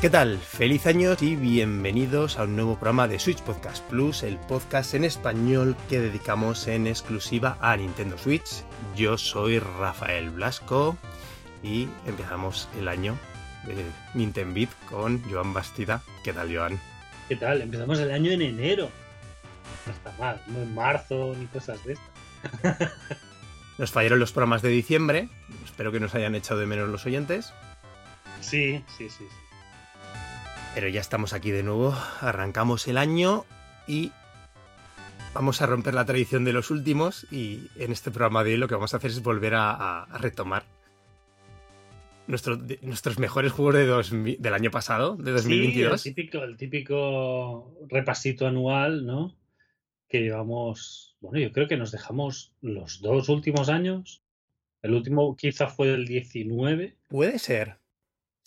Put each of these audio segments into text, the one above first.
¿Qué tal? Feliz año y bienvenidos a un nuevo programa de Switch Podcast Plus, el podcast en español que dedicamos en exclusiva a Nintendo Switch. Yo soy Rafael Blasco y empezamos el año de Nintendo Beat con Joan Bastida. ¿Qué tal, Joan? ¿Qué tal? Empezamos el año en enero. No está mal, no en marzo ni cosas de estas. Nos fallaron los programas de diciembre. Espero que nos hayan echado de menos los oyentes. Sí, sí, sí. sí. Pero ya estamos aquí de nuevo, arrancamos el año y vamos a romper la tradición de los últimos y en este programa de hoy lo que vamos a hacer es volver a, a retomar nuestro, nuestros mejores juegos de dos, del año pasado, de 2022. Sí, el, típico, el típico repasito anual, ¿no? Que llevamos, bueno, yo creo que nos dejamos los dos últimos años. El último quizá fue el 19. Puede ser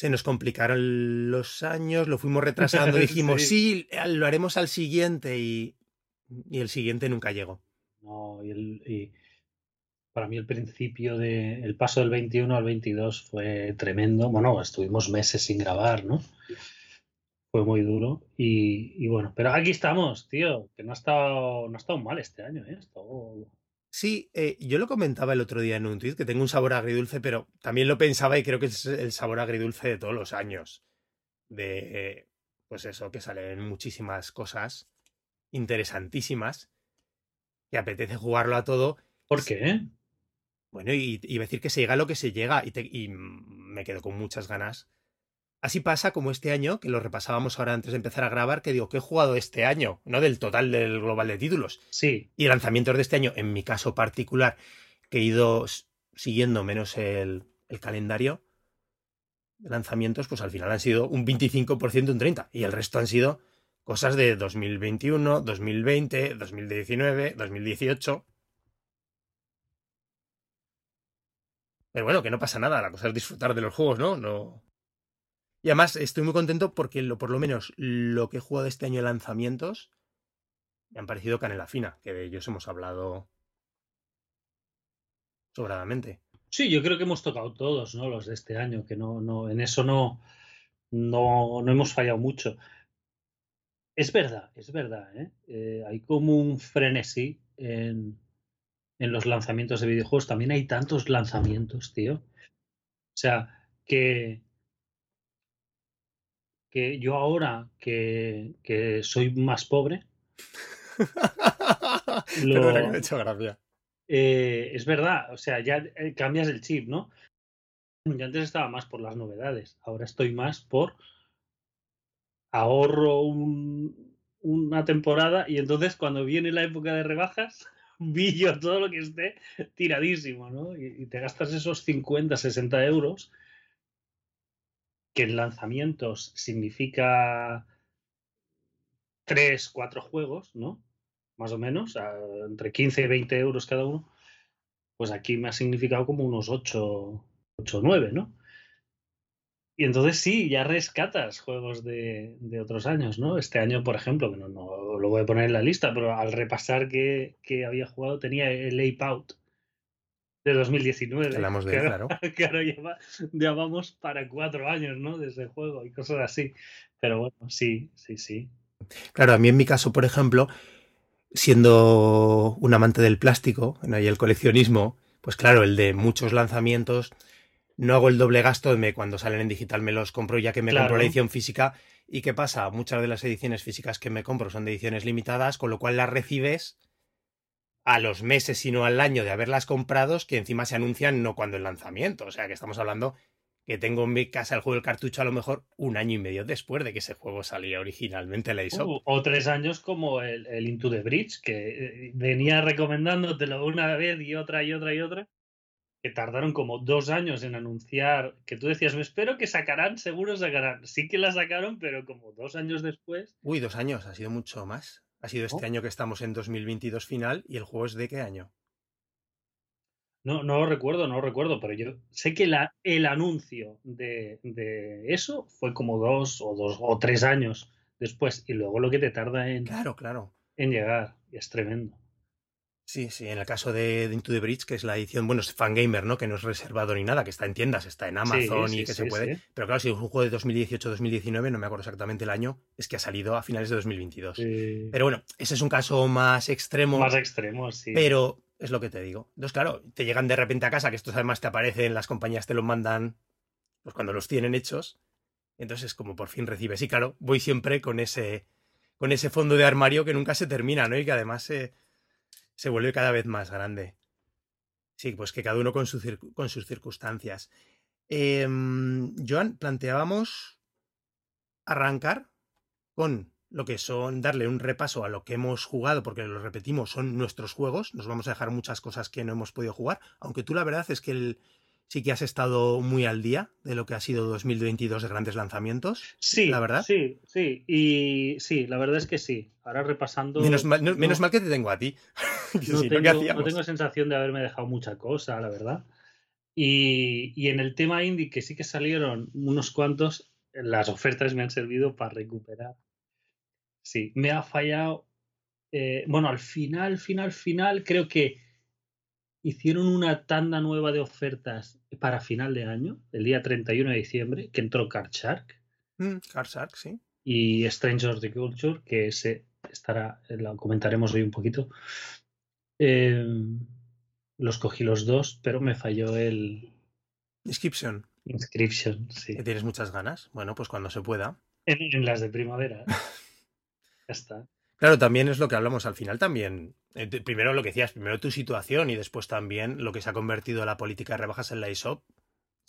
se nos complicaron los años, lo fuimos retrasando, dijimos, sí. sí, lo haremos al siguiente y, y, el siguiente nunca llegó. No, y, el, y para mí el principio de el paso del 21 al 22 fue tremendo. Bueno, estuvimos meses sin grabar, ¿no? Fue muy duro y, y bueno, pero aquí estamos, tío, que no ha estado, no ha estado mal este año, ¿eh? Estado Sí, eh, yo lo comentaba el otro día en un tweet que tengo un sabor agridulce, pero también lo pensaba y creo que es el sabor agridulce de todos los años. De, pues eso, que salen muchísimas cosas interesantísimas, que apetece jugarlo a todo. ¿Por qué? Bueno, y decir que se llega a lo que se llega y, te, y me quedo con muchas ganas Así pasa como este año, que lo repasábamos ahora antes de empezar a grabar, que digo, ¿qué he jugado este año? No del total del global de títulos. Sí. Y lanzamientos de este año, en mi caso particular, que he ido siguiendo menos el, el calendario de lanzamientos, pues al final han sido un 25%, un 30%. Y el resto han sido cosas de 2021, 2020, 2019, 2018. Pero bueno, que no pasa nada, la cosa es disfrutar de los juegos, ¿no? No, y además estoy muy contento porque lo, por lo menos lo que he jugado este año de lanzamientos me han parecido canela fina, que de ellos hemos hablado sobradamente. Sí, yo creo que hemos tocado todos, ¿no? Los de este año, que no, no, en eso no, no, no hemos fallado mucho. Es verdad, es verdad, ¿eh? Eh, hay como un frenesí en, en los lanzamientos de videojuegos. También hay tantos lanzamientos, tío. O sea, que, que yo ahora que, que soy más pobre. lo, que me he hecho gracia. Eh, es verdad, o sea, ya cambias el chip, ¿no? Yo antes estaba más por las novedades, ahora estoy más por ahorro un, una temporada y entonces cuando viene la época de rebajas, billo todo lo que esté tiradísimo, ¿no? Y, y te gastas esos 50, 60 euros que en lanzamientos significa tres, cuatro juegos, ¿no? Más o menos, entre 15 y 20 euros cada uno, pues aquí me ha significado como unos 8, 8 9, ¿no? Y entonces sí, ya rescatas juegos de, de, otros años, ¿no? Este año, por ejemplo, que no, no, lo voy a poner en la lista, pero al repasar que, que había jugado tenía el Ape Out, de 2019. Hablamos de que, claro. Que ahora lleva, ya vamos para cuatro años, ¿no? De ese juego y cosas así. Pero bueno, sí, sí, sí. Claro, a mí en mi caso, por ejemplo, siendo un amante del plástico ¿no? y el coleccionismo, pues claro, el de muchos lanzamientos, no hago el doble gasto de cuando salen en digital me los compro ya que me claro. compro la edición física. ¿Y qué pasa? Muchas de las ediciones físicas que me compro son de ediciones limitadas, con lo cual las recibes a los meses, sino al año de haberlas comprado, que encima se anuncian no cuando el lanzamiento. O sea, que estamos hablando que tengo en mi casa el juego del cartucho a lo mejor un año y medio después de que ese juego salía originalmente en la ISO. Uh, o tres años como el, el, Into the Bridge, que venía recomendándotelo una vez y otra y otra y otra, que tardaron como dos años en anunciar, que tú decías, me espero que sacarán, seguro sacarán. Sí que la sacaron, pero como dos años después. Uy, dos años, ha sido mucho más. Ha sido este oh. año que estamos en 2022 final y el juego es de qué año? No, no lo recuerdo, no lo recuerdo, pero yo sé que la, el anuncio de, de, eso fue como dos o dos o tres años después y luego lo que te tarda en, claro, claro. en llegar y es tremendo. Sí, sí, en el caso de, Into the Bridge, que es la edición, bueno, es fangamer, ¿no? Que no es reservado ni nada, que está en tiendas, está en Amazon y que se puede. Pero claro, si es un juego de 2018-2019, no me acuerdo exactamente el año, es que ha salido a finales de 2022. Pero bueno, ese es un caso más extremo. Más extremo, sí. Pero es lo que te digo. Entonces, claro, te llegan de repente a casa, que estos además te aparecen, las compañías te los mandan pues cuando los tienen hechos. Entonces es como por fin recibes. Y claro, voy siempre con ese, con ese fondo de armario que nunca se termina, ¿no? Y que además se, se vuelve cada vez más grande. Sí, pues que cada uno con, con sus circunstancias. Eh, Joan, planteábamos arrancar con lo que son darle un repaso a lo que hemos jugado, porque lo repetimos, son nuestros juegos. Nos vamos a dejar muchas cosas que no hemos podido jugar, aunque tú la verdad es que el, sí que has estado muy al día de lo que ha sido 2022 de grandes lanzamientos. Sí, la verdad. Sí, sí, y sí, la verdad es que sí. Ahora repasando. Menos mal, menos mal que te tengo a ti. no, tengo, no, tengo, sensación de haberme dejado mucha cosa, la verdad. Y, y en el tema indie, que sí que salieron unos cuantos, las ofertas me han servido para recuperar Sí, me ha fallado. Eh, bueno, al final, final, final, creo que hicieron una tanda nueva de ofertas para final de año, el día 31 de diciembre, que entró Card Shark. Mm, Card Shark, sí. Y Strangers the Culture, que ese estará, lo comentaremos hoy un poquito. Em, los cogí los dos, pero me falló el. Inscription. Inscription, sí. ¿Tienes muchas ganas? Bueno, pues cuando se pueda. en las de primavera. está. Claro, también es lo que hablamos al final también. Eh, primero lo que decías, primero tu situación y después también lo que se ha convertido la política de rebajas en la ISOP.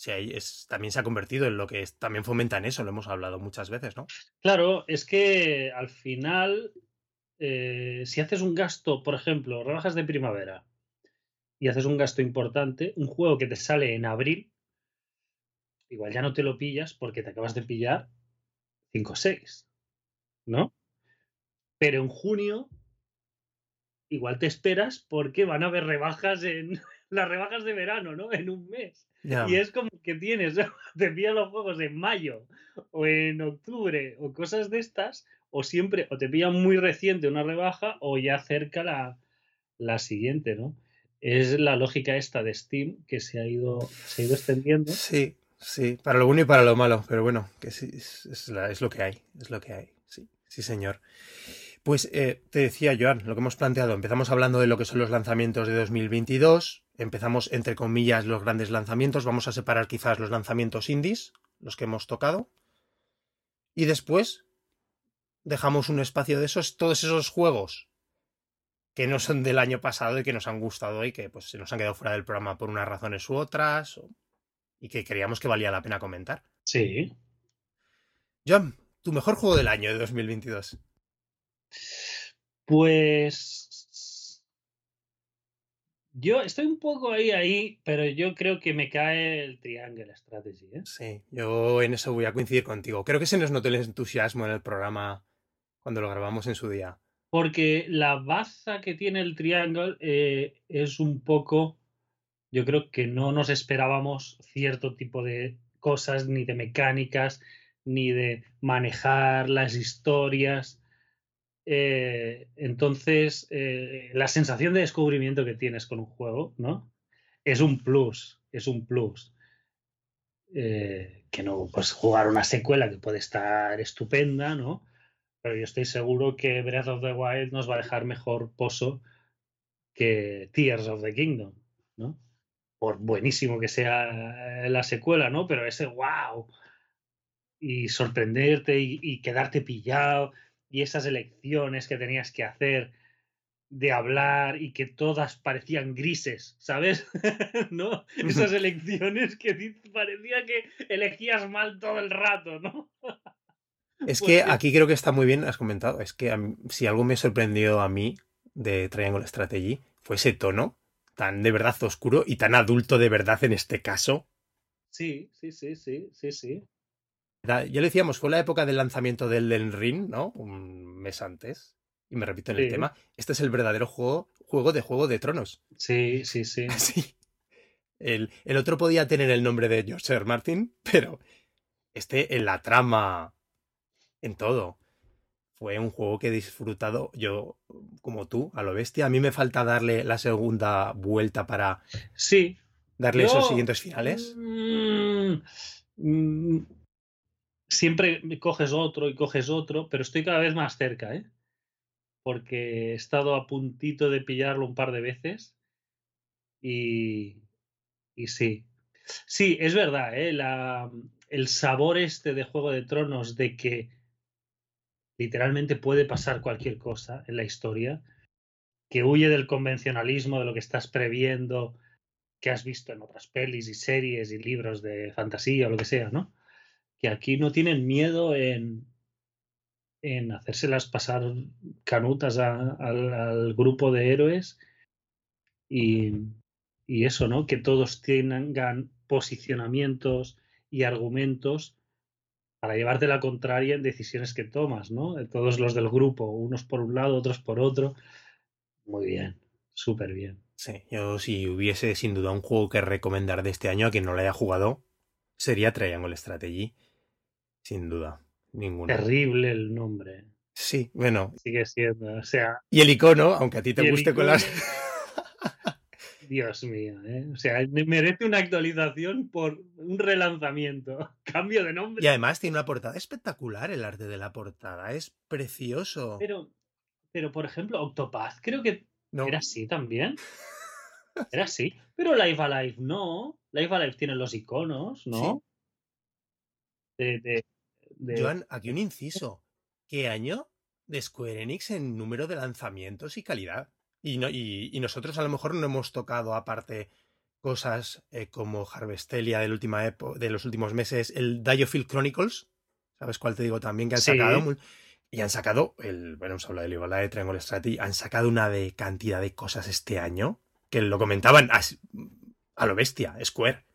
es, también se ha convertido en lo que también fomenta en eso, lo hemos hablado muchas veces, ¿no? Claro, es que al final, eh, si haces un gasto, por ejemplo, rebajas de primavera y haces un gasto importante, un juego que te sale en abril, igual ya no te lo pillas porque te acabas de pillar 5 o 6, ¿no? Pero en junio igual te esperas porque van a haber rebajas en las rebajas de verano, ¿no? En un mes. Y es como que tienes, te pillan los juegos en mayo o en octubre o cosas de estas, o siempre, o te pillan muy reciente una rebaja o ya cerca la, la siguiente, ¿no? Es la lógica esta de Steam que se ha ido, se ha ido extendiendo. Sí, sí, para lo bueno y para lo malo, pero bueno, que sí, es, es lo que hay, es lo que hay, sí, sí señor. Pues eh, te decía, Joan, lo que hemos planteado, empezamos hablando de lo que son los lanzamientos de 2022, empezamos entre comillas los grandes lanzamientos, vamos a separar quizás los lanzamientos indies, los que hemos tocado, y después dejamos un espacio de esos, todos esos juegos que no son del año pasado y que nos han gustado y que pues se nos han quedado fuera del programa por unas razones u otras y que creíamos que valía la pena comentar. Sí. John, tu mejor juego del año de 2022. Pues yo estoy un poco ahí, ahí, pero yo creo que me cae el Triangle Strategy. ¿eh? Sí, yo en eso voy a coincidir contigo. Creo que se nos notó el entusiasmo en el programa cuando lo grabamos en su día. Porque la baza que tiene el Triangle eh, es un poco, yo creo que no nos esperábamos cierto tipo de cosas, ni de mecánicas, ni de manejar las historias. Eh, entonces, eh, la sensación de descubrimiento que tienes con un juego, ¿no? Es un plus, es un plus. Eh, que no, pues jugar una secuela que puede estar estupenda, ¿no? Pero yo estoy seguro que Breath of the Wild nos va a dejar mejor pozo que Tears of the Kingdom, ¿no? Por buenísimo que sea la secuela, ¿no? Pero ese wow y sorprenderte y quedarte pillado y esas elecciones que tenías que hacer de hablar y que todas parecían grises, ¿sabes? ¿No? Esas elecciones que parecía que elegías mal todo el rato, ¿no? es que aquí creo que está muy bien, has comentado, es que si algo me sorprendió a mí de Triangle Strategy fue ese tono tan de verdad oscuro y tan adulto de verdad en este caso. Sí, sí, sí, sí, sí, sí. Ya lo decíamos, fue la época del lanzamiento del Den Ring, ¿no? Un mes antes. Y me repito en el tema. Este es el verdadero juego, juego de Juego de Tronos. Sí, sí, sí. sí. El, el, otro podía tener el nombre de George R. Martin, pero este en la trama, en todo. fue un juego que he disfrutado yo como tú, a lo bestia. A mí me falta darle la segunda vuelta para sí, darle esos siguientes finales. Mm, mm, siempre coges otro y coges otro, pero estoy cada vez más cerca, ¿eh? Porque he estado a puntito de pillarlo un par de veces y, y sí. Sí, es verdad, ¿eh? La, el sabor este de Juego de Tronos de que literalmente puede pasar cualquier cosa en la historia, que huye del convencionalismo, de lo que estás previendo, que has visto en otras pelis y series y libros de fantasía o lo que sea, ¿no? Que aquí no tienen miedo en, en hacérselas pasar canutas al grupo de héroes y, y eso, ¿no? Que todos tengan posicionamientos y argumentos para llevarte la contraria en decisiones que tomas, ¿no? Todos los del grupo, unos por un lado, otros por otro. Muy bien, súper bien. Sí, yo si hubiese sin duda un juego que recomendar de este año a quien no lo haya jugado, sería Triangle Strategy. Sin duda, ninguno. Terrible el nombre. Sí, bueno. Sigue siendo, o sea. Y el icono, aunque a ti te guste con las. Dios mío, ¿eh? O sea, merece una actualización por un relanzamiento. Cambio de nombre. Y además tiene una portada espectacular, el arte de la portada. Es precioso. Pero, pero por ejemplo, Octopath, creo que era así también. Era así. Pero Life Alive no. Life Alive tiene los iconos, ¿no? De, Joan, aquí un inciso. ¿Qué año de Square Enix en número de lanzamientos y calidad? Y, no, y, nosotros a lo mejor no hemos tocado aparte cosas eh, como Harvestelia del última de los últimos meses, el Diofield Chronicles, ¿sabes cuál te digo también? Que han sacado. Y han sacado, el, bueno, hemos hablado de Igualdad de Triangle Strategy, han sacado una de cantidad de cosas este año que lo comentaban a, lo bestia, Square.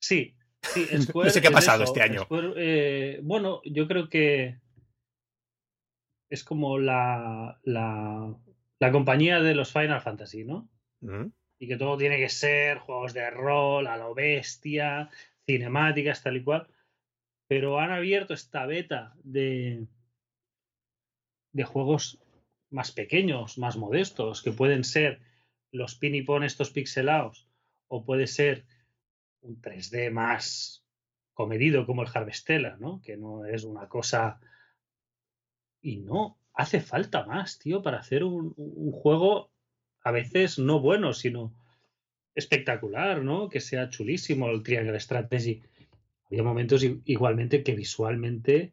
Sí, sí, Square. no sé qué ha pasado este año. Eh, bueno, yo creo que es como la, la la compañía de los Final Fantasy, ¿no? Y que todo tiene que ser juegos de rol, a lo bestia, cinemáticas, tal y cual. Pero han abierto esta beta de, de juegos más pequeños, más modestos, que pueden ser los pin y pon estos pixelados, o puede ser un 3D más comedido como el Harvestella, ¿no? Que no es una cosa. Y no, hace falta más, tío, para hacer un, juego a veces no bueno, sino espectacular, ¿no? Que sea chulísimo el Triangle Strategy. Había momentos igualmente que visualmente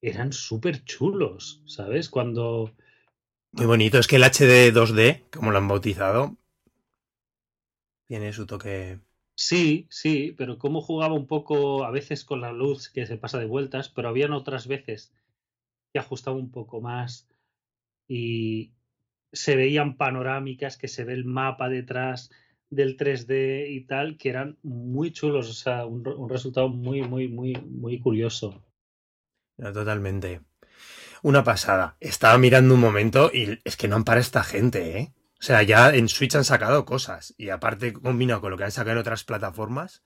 eran súper chulos, ¿sabes? Cuando... Muy bonito, es que el HD 2D, como lo han bautizado, tiene su toque. Sí, sí, pero como jugaba un poco a veces con la luz que se pasa de vueltas, pero habían otras veces ajustaba un poco más y se veían panorámicas, que se ve el mapa detrás del 3D y tal, que eran muy chulos, o sea, un, resultado muy, muy, muy, muy curioso. totalmente. Una pasada. Estaba mirando un momento y es que no ampara esta gente, ¿eh? O sea, ya en Switch han sacado cosas y aparte combinado con lo que han sacado en otras plataformas,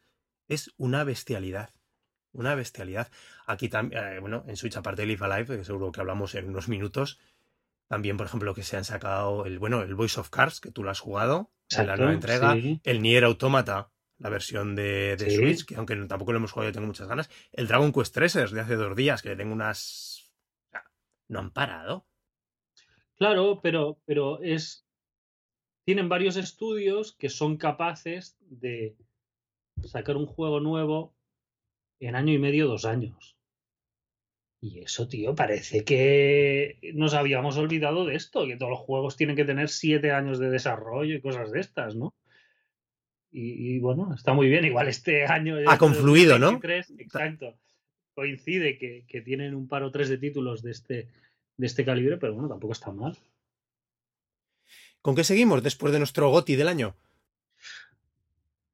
es una bestialidad. Una bestialidad. Aquí también, eh, bueno, en Switch, aparte de Live Alive, que seguro que hablamos en unos minutos, también, por ejemplo, que se han sacado el, bueno, el Voice of Cars, que tú lo has jugado, en la nueva entrega, el Nier Automata, la versión de, Switch, que aunque tampoco lo hemos jugado, yo tengo muchas ganas, el Dragon Quest 3 de hace dos días, que tengo unas... No han parado. Claro, pero, pero es... Tienen varios estudios que son capaces de sacar un juego nuevo en año y medio, dos años. Y eso, tío, parece que nos habíamos olvidado de esto, que todos los juegos tienen que tener siete años de desarrollo y cosas de estas, ¿no? Y, bueno, está muy bien. Igual este año. Ha confluido, ¿no? Exacto. Coincide que, que, tienen un par o tres de títulos de este, de este calibre, pero bueno, tampoco está mal. ¿Con qué seguimos después de nuestro GOTI del año?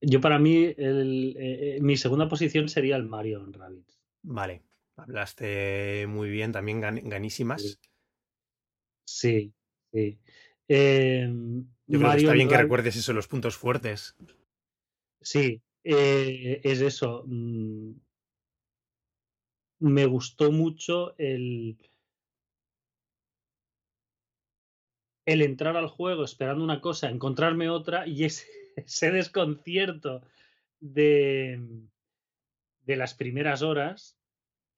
Yo para mí, el, eh, mi segunda posición sería el Mario Rabbits. Vale, hablaste muy bien, también ganísimas. Sí, sí. Eh, Yo creo que está bien que recuerdes eso, los puntos fuertes. Sí, eh, es eso. Mm, me gustó mucho el, el entrar al juego esperando una cosa, encontrarme otra y ese, desconcierto de, de las primeras horas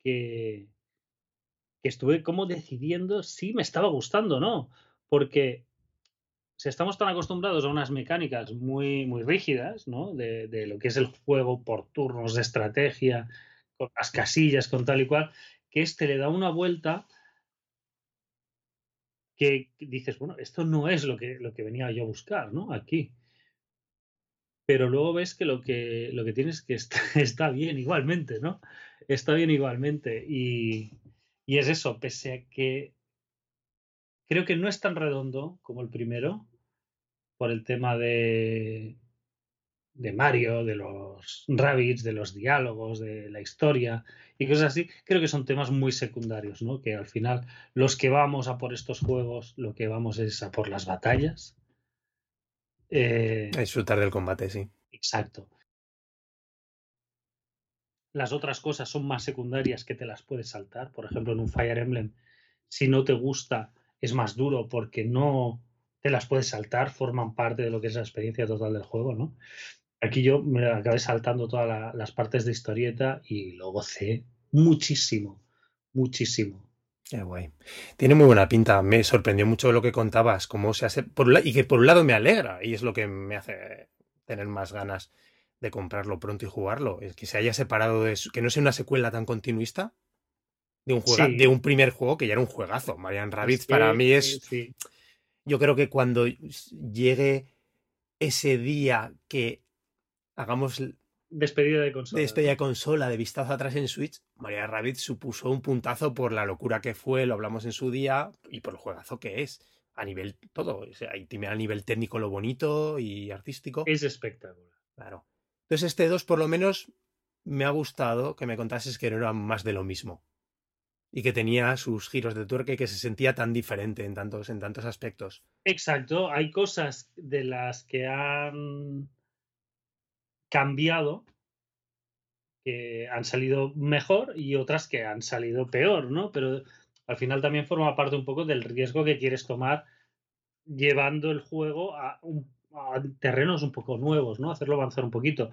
que, que estuve como decidiendo si me estaba gustando o no. Porque si estamos tan acostumbrados a unas mecánicas muy, muy rígidas, ¿no? De, de, lo que es el juego por turnos de estrategia, con las casillas, con tal y cual, que este le da una vuelta que dices, bueno, esto no es lo que, lo que venía yo a buscar, ¿no? Aquí. Pero luego ves que lo que, lo que tienes que está, está bien igualmente, ¿no? Está bien igualmente. Y, y es eso, pese a que creo que no es tan redondo como el primero, por el tema de, de Mario, de los rabbits, de los diálogos, de la historia y cosas así, creo que son temas muy secundarios, ¿no? Que al final los que vamos a por estos juegos, lo que vamos es a por las batallas. Eh, a disfrutar del combate, sí. Exacto. Las otras cosas son más secundarias que te las puedes saltar. Por ejemplo, en un Fire Emblem, si no te gusta, es más duro porque no te las puedes saltar, forman parte de lo que es la experiencia total del juego, ¿no? Aquí yo me acabé saltando todas la, las partes de historieta y lo gocé muchísimo, muchísimo. Qué guay. Tiene muy buena pinta. Me sorprendió mucho lo que contabas, cómo se hace. Por y que por un lado me alegra, y es lo que me hace tener más ganas de comprarlo pronto y jugarlo. Es que se haya separado de que no sea una secuela tan continuista de un, juega, de un primer juego que ya era un juegazo. Marian Rabbit para mí es. Sí yo creo que cuando llegue ese día que hagamos despedida de consola, despedida de consola, de vistazo atrás en Switch, María Rabbit supuso un puntazo por la locura que fue, lo hablamos en su día, y por el juegazo que es. A nivel todo, o sea, a nivel técnico lo bonito y artístico. Es espectacular. Claro. Entonces este 2 por lo menos me ha gustado que me contases que no era más de lo mismo y que tenía sus giros de tuerca y que se sentía tan diferente en tantos, en tantos aspectos. Exacto, hay cosas de las que han cambiado que han salido mejor y otras que han salido peor, ¿no? Pero al final también forma parte un poco del riesgo que quieres tomar llevando el juego a, a terrenos un poco nuevos, ¿no? Hacerlo avanzar un poquito.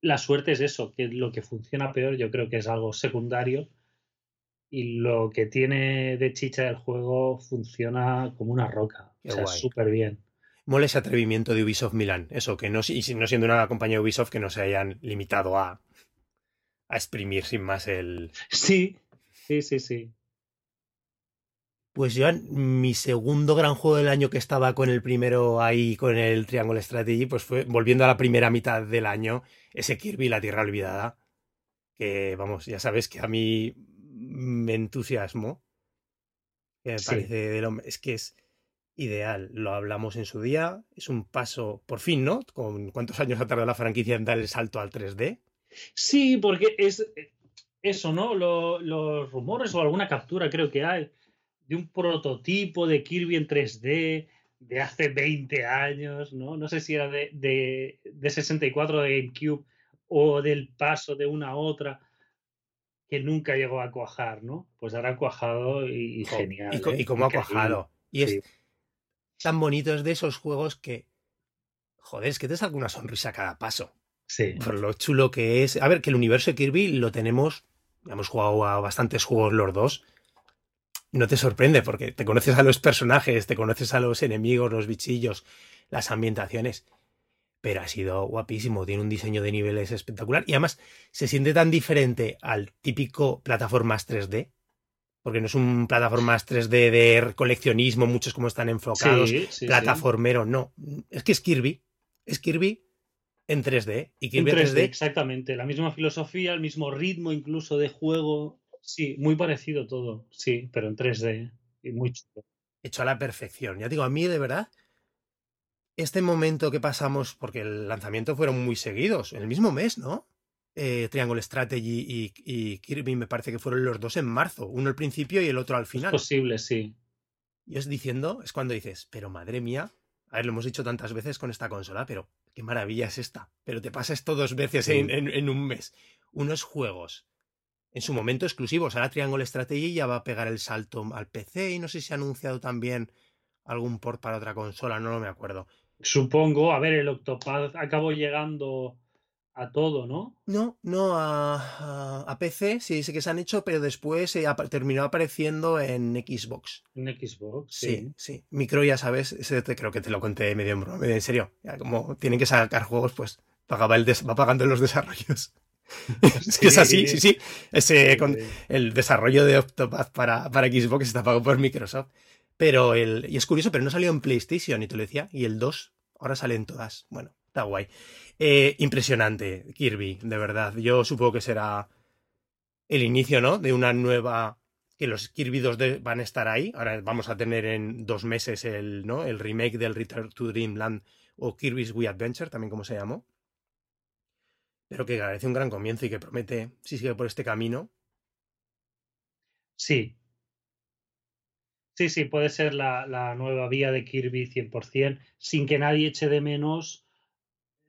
La suerte es eso, que lo que funciona peor yo creo que es algo secundario y lo que tiene de chicha el juego funciona como una roca. o sea, súper bien. Mola ese atrevimiento de Ubisoft Milán. Eso, que no, y no siendo una compañía de Ubisoft que no se hayan limitado a, a exprimir sin más el. Sí, sí, sí, sí. Pues yo, mi segundo gran juego del año que estaba con el primero ahí, con el Triangle Strategy, pues fue volviendo a la primera mitad del año, ese Kirby, la Tierra Olvidada. Que, vamos, ya sabes que a mí me entusiasmo. Que me parece del hombre. Es que es ideal. Lo hablamos en su día. Es un paso, por fin, ¿no? ¿Con cuántos años ha tardado la franquicia en dar el salto al 3D? Sí, porque es eh, eso, ¿no? los rumores o alguna captura creo que hay de un prototipo de Kirby en 3D de hace 20 años, ¿no? No sé si era de, de, de 64 de GameCube o del paso de una a otra que nunca llegó a cuajar, ¿no? Pues ahora ha cuajado y, genial. Y, ¿eh? cómo ha cuajado. Y es tan bonito, es de esos juegos que, joder, es que te salga una sonrisa a cada paso. Sí. Por lo chulo que es. A ver, que el universo de Kirby lo tenemos, hemos jugado a bastantes juegos los dos. No te sorprende porque te conoces a los personajes, te conoces a los enemigos, los bichillos, las ambientaciones pero ha sido guapísimo, tiene un diseño de niveles espectacular y además se siente tan diferente al típico plataformas 3D, porque no es un plataformas 3D de coleccionismo, muchos como están enfocados, plataformero, no, es que es Kirby, es Kirby en 3D y Kirby en 3D, exactamente, la misma filosofía, el mismo ritmo incluso de juego, sí, muy parecido todo, sí, pero en 3D y muy chulo. Hecho a la perfección, ya digo, a mí de verdad este momento que pasamos, porque el lanzamiento fueron muy seguidos, en el mismo mes, ¿no? Eh, Triangle Strategy y, Kirby me parece que fueron los dos en marzo, uno al principio y el otro al final. Es posible, sí. Y es diciendo, es cuando dices, pero madre mía, a ver, lo hemos dicho tantas veces con esta consola, pero qué maravilla es esta. Pero te pasa esto dos veces en, en, un mes. Unos juegos en su momento exclusivos. Ahora Triangle Strategy ya va a pegar el salto al PC y no sé si ha anunciado también algún port para otra consola, no lo me acuerdo. Supongo, a ver, el Octopath acabó llegando a todo, ¿no? No, no, a, PC sí sé que se han hecho, pero después terminó apareciendo en Xbox. En Xbox, sí. Sí, Micro, ya sabes, creo que te lo conté medio en en serio. como tienen que sacar juegos, pues pagaba el va pagando los desarrollos. es que es así, sí, sí. Ese, con el desarrollo de Octopath para, para Xbox está pagado por Microsoft. Pero el. Y es curioso, pero no salió en PlayStation, y te lo decía. Y el 2 ahora salen todas. Bueno, está guay. Eh, impresionante, Kirby, de verdad. Yo supongo que será el inicio, ¿no? De una nueva. Que los Kirby 2 van a estar ahí. Ahora vamos a tener en dos meses el, ¿no? el remake del Return to Dreamland o Kirby's Wii Adventure, también como se llamó. Pero que parece un gran comienzo y que promete, si sigue por este camino. Sí. Sí, sí, puede ser la, la nueva vía de Kirby 100%, sin que nadie eche de menos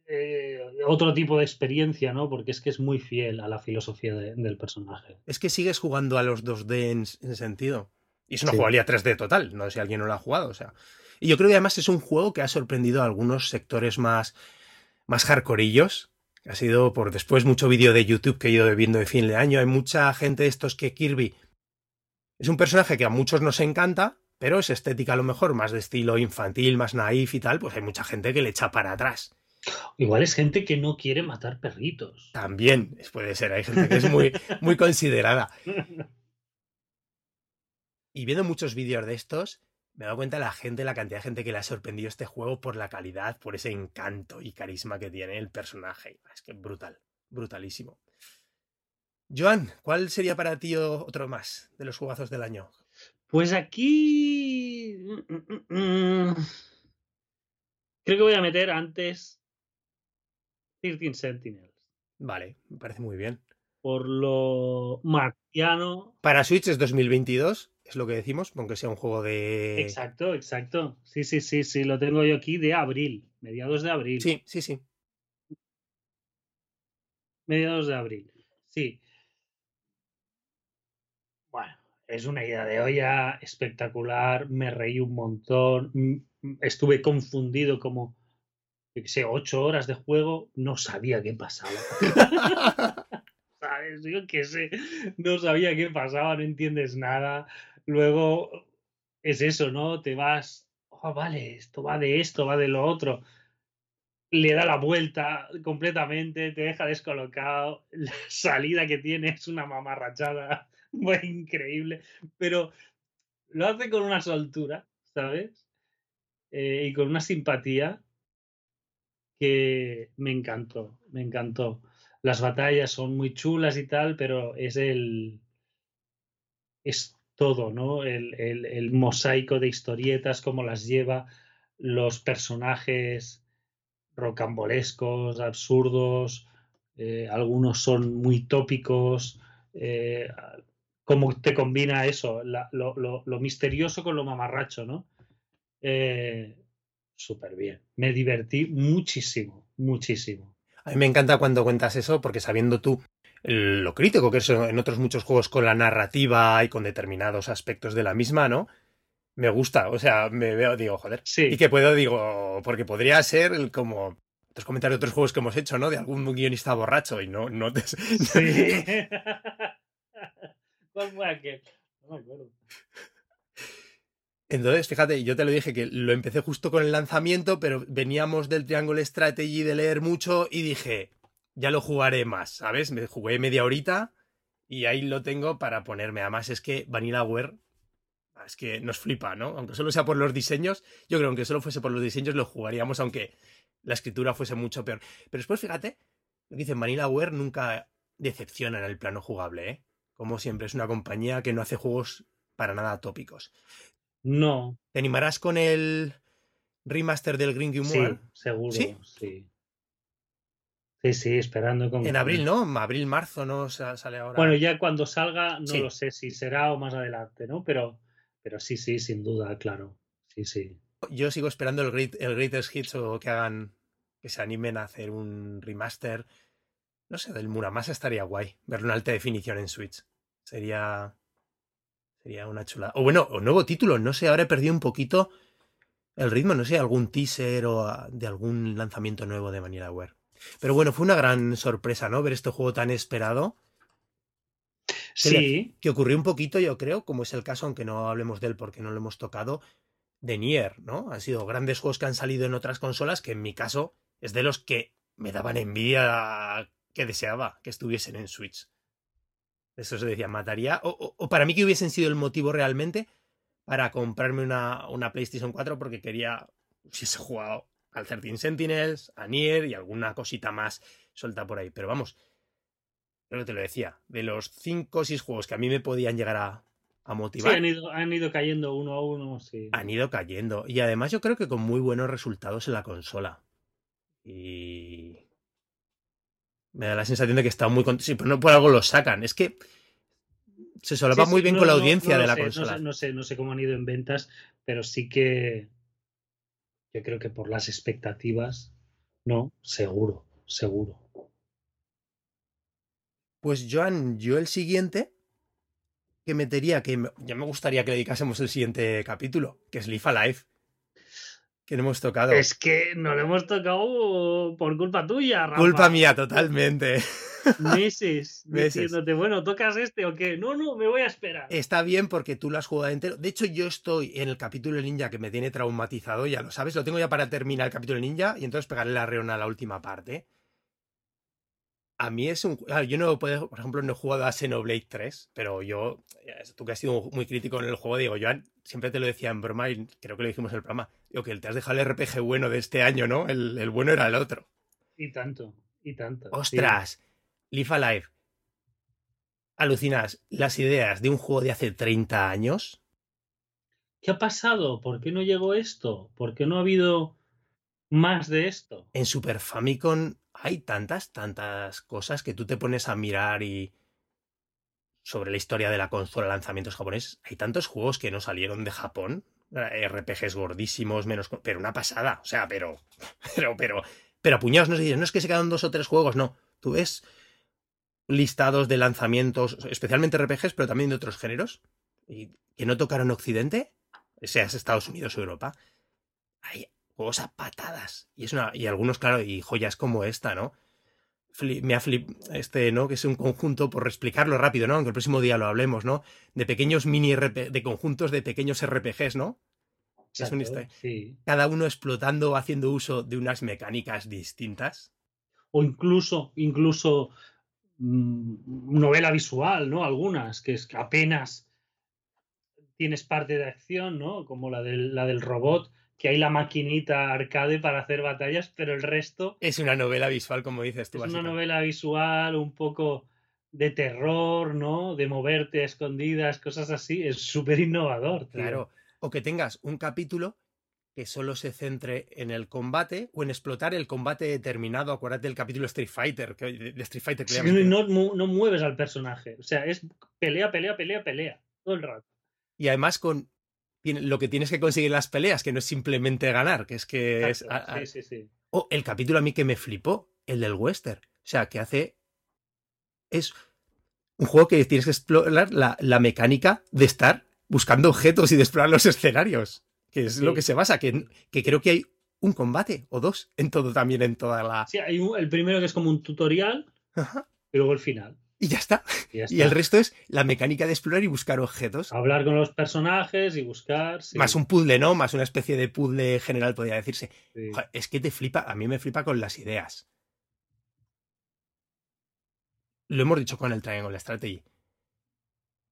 eh, otro tipo de experiencia, ¿no? Porque es que es muy fiel a la filosofía del personaje. Es que sigues jugando a los 2D en, sentido. Y es una jugabilidad 3D total, no sé si alguien no lo ha jugado, o sea. Y yo creo que además es un juego que ha sorprendido a algunos sectores más, más hardcoreillos. Ha sido por después mucho vídeo de YouTube que he ido viendo de fin de año. Hay mucha gente de estos que Kirby es un personaje que a muchos nos encanta, pero es estética a lo mejor más de estilo infantil, más naif y tal, pues hay mucha gente que le echa para atrás. Igual es gente que no quiere matar perritos. También puede ser, hay gente que es muy, muy considerada. Y viendo muchos vídeos de estos, me he dado cuenta de la gente, la cantidad de gente que le ha sorprendido este juego por la calidad, por ese encanto y carisma que tiene el personaje. Es que brutal, brutalísimo. Joan, ¿cuál sería para ti otro más de los jugazos del año? Pues aquí. Mm, mm, mm, Creo que voy a meter antes 13 Sentinels. Vale, me parece muy bien. Por lo marciano. Para Switch es 2022, es lo que decimos, aunque sea un juego de. Exacto, exacto. Sí, sí, sí, sí, lo tengo yo aquí de abril, mediados de abril. Sí, sí, sí. Mediados de abril, sí. Bueno, es una idea de olla espectacular, me reí un montón, estuve confundido como que sé, ocho horas de juego, no sabía qué pasaba. ¿Sabes? Yo qué sé, no sabía qué pasaba, no entiendes nada. Luego es eso, ¿no? Te vas, oh, vale, esto va de esto, va de lo otro. Le da la vuelta completamente, te deja descolocado. La salida que tiene es una mamarrachada muy increíble, pero lo hace con una soltura, ¿sabes? Eh, y con una simpatía que me encantó, me encantó. Las batallas son muy chulas y tal, pero es el. es todo, ¿no? El, el, mosaico de historietas, cómo las lleva, los personajes rocambolescos, absurdos, eh, algunos son muy tópicos, eh, cómo te combina eso, lo, lo, misterioso con lo mamarracho, ¿no? Eh, súper bien. Me divertí muchísimo, muchísimo. A mí me encanta cuando cuentas eso, porque sabiendo tú lo crítico que es en otros muchos juegos con la narrativa y con determinados aspectos de la misma, ¿no? Me gusta, o sea, me veo, digo, joder. Sí. Y que puedo, digo, porque podría ser como otros comentarios de otros juegos que hemos hecho, ¿no? De algún guionista borracho y no, no te... Sí. ¿Cuál fue aquel? No me acuerdo. Entonces, fíjate, yo te lo dije que lo empecé justo con el lanzamiento, pero veníamos del Triangle Strategy de leer mucho y dije, ya lo jugaré más, ¿sabes? Me jugué media horita y ahí lo tengo para ponerme. Además, es que Vanillaware es que nos flipa, ¿no? Aunque solo sea por los diseños, yo creo que aunque solo fuese por los diseños lo jugaríamos, aunque la escritura fuese mucho peor. Pero después, fíjate, lo que dicen, Vanillaware nunca decepciona en el plano jugable, ¿eh? Como siempre, es una compañía que no hace juegos para nada tópicos. No. ¿Te animarás con el remaster del Green Game Sí, seguro, ¿Sí? sí. Sí, esperando con... En abril, ¿no? Abril, marzo, ¿no? Sale ahora. Bueno, ya cuando salga, no lo sé si será o más adelante, ¿no? Pero, pero sí, sí, sin duda, claro. Sí, sí. Yo sigo esperando el, great, el Greatest Hits o que hagan, que se animen a hacer un remaster. No sé, del Muramasa estaría guay. Verlo en alta definición en Switch. Sería Sería una chula. O bueno, o nuevo título, no sé, ahora he perdido un poquito el ritmo, no sé, algún teaser o de algún lanzamiento nuevo de Vanillaware. Pero bueno, fue una gran sorpresa, ¿no? Ver este juego tan esperado. Sí. Que, ocurrió un poquito, yo creo, como es el caso, aunque no hablemos de él porque no lo hemos tocado, de Nier, ¿no? Han sido grandes juegos que han salido en otras consolas que en mi caso es de los que me daban envidia que deseaba que estuviesen en Switch. Eso se decía, mataría. O, para mí que hubiesen sido el motivo realmente para comprarme una, una PlayStation 4 porque quería, si se jugado al 13 Sentinels, a Nier y alguna cosita más suelta por ahí. Pero vamos, creo que te lo decía, de los 5 o 6 juegos que a mí me podían llegar a, motivar. Sí, han ido, han ido cayendo uno a uno, sí. Han ido cayendo. Y además yo creo que con muy buenos resultados en la consola. Y me da la sensación de que está muy contentos. Sí, pero no por algo lo sacan. Es que se solapa muy bien con la audiencia de la consola. No sé, no sé, cómo han ido en ventas, pero sí que yo creo que por las expectativas, no, seguro, seguro. Pues Joan, yo el siguiente que metería, que ya me gustaría que dedicásemos el siguiente capítulo, que es Live Alive que no hemos tocado. Es que no lo hemos tocado por culpa tuya, Rafa. Culpa mía, totalmente. Meses, diciéndote, bueno, ¿tocas este o qué? No, no, me voy a esperar. Está bien porque tú lo has jugado entero. De hecho, yo estoy en el capítulo ninja que me tiene traumatizado, ya lo sabes. Lo tengo ya para terminar el capítulo ninja y entonces pegarle la reona a la última parte a mí es un. yo no puedo, por ejemplo, no he jugado a Xenoblade 3, pero yo, tú que has sido muy crítico en el juego, digo, yo siempre te lo decía en broma y creo que lo dijimos en el programa, digo que te has dejado el RPG bueno de este año, ¿no? El, bueno era el otro. Y tanto, y tanto. Ostras, Live Alive. Alucinas, las ideas de un juego de hace 30 años. ¿Qué ha pasado? ¿Por qué no llegó esto? ¿Por qué no ha habido más de esto? En Super Famicom hay tantas, tantas cosas que tú te pones a mirar y sobre la historia de la consola, lanzamientos japoneses, hay tantos juegos que no salieron de Japón, eh, RPGs gordísimos, menos, pero una pasada, o sea, pero, pero, pero, pero puñados, no sé, no es que se quedan dos o tres juegos, no, tú ves listados de lanzamientos, especialmente RPGs, pero también de otros géneros, y que no tocaron Occidente, seas Estados Unidos o Europa, hay juegos a patadas. Y, es una, y algunos, claro, y joyas como esta, ¿no? me ha flip, este, ¿no? Que es un conjunto, por explicarlo rápido, ¿no? Aunque el próximo día lo hablemos, ¿no? De pequeños mini RP, de conjuntos de pequeños RPGs, ¿no? es un, sí. Cada uno explotando o haciendo uso de unas mecánicas distintas. O incluso, incluso mm, novela visual, ¿no? Algunas, que es que apenas tienes parte de acción, ¿no? Como la del, la del robot, que hay la maquinita arcade para hacer batallas, pero el resto... Es una novela visual, como dices tú. Es una novela visual un poco de terror, ¿no? De moverte a escondidas, cosas así. Es súper innovador. Claro. O que tengas un capítulo que solo se centre en el combate o en explotar el combate determinado. Acuérdate del capítulo Street Fighter, que, de Street Fighter. no, no mueves al personaje. O sea, es pelea, pelea, pelea, pelea. Todo el rato. Y además con lo que tienes que conseguir en las peleas, que no es simplemente ganar, que es que es. sí, sí, sí. O el capítulo a mí que me flipó, el del western. O sea, que hace. Es un juego que tienes que explorar la, mecánica de estar buscando objetos y de explorar los escenarios. Que es lo que se basa, que, que, creo que hay un combate o dos en todo también, en toda la. Sí, hay el primero que es como un tutorial y luego el final. Y ya, está. y el resto es la mecánica de explorar y buscar objetos. Hablar con los personajes y buscar. Más un puzzle, ¿no? Más una especie de puzzle general, podría decirse. es que te flipa, a mí me flipa con las ideas. Lo hemos dicho con el Triangle Strategy.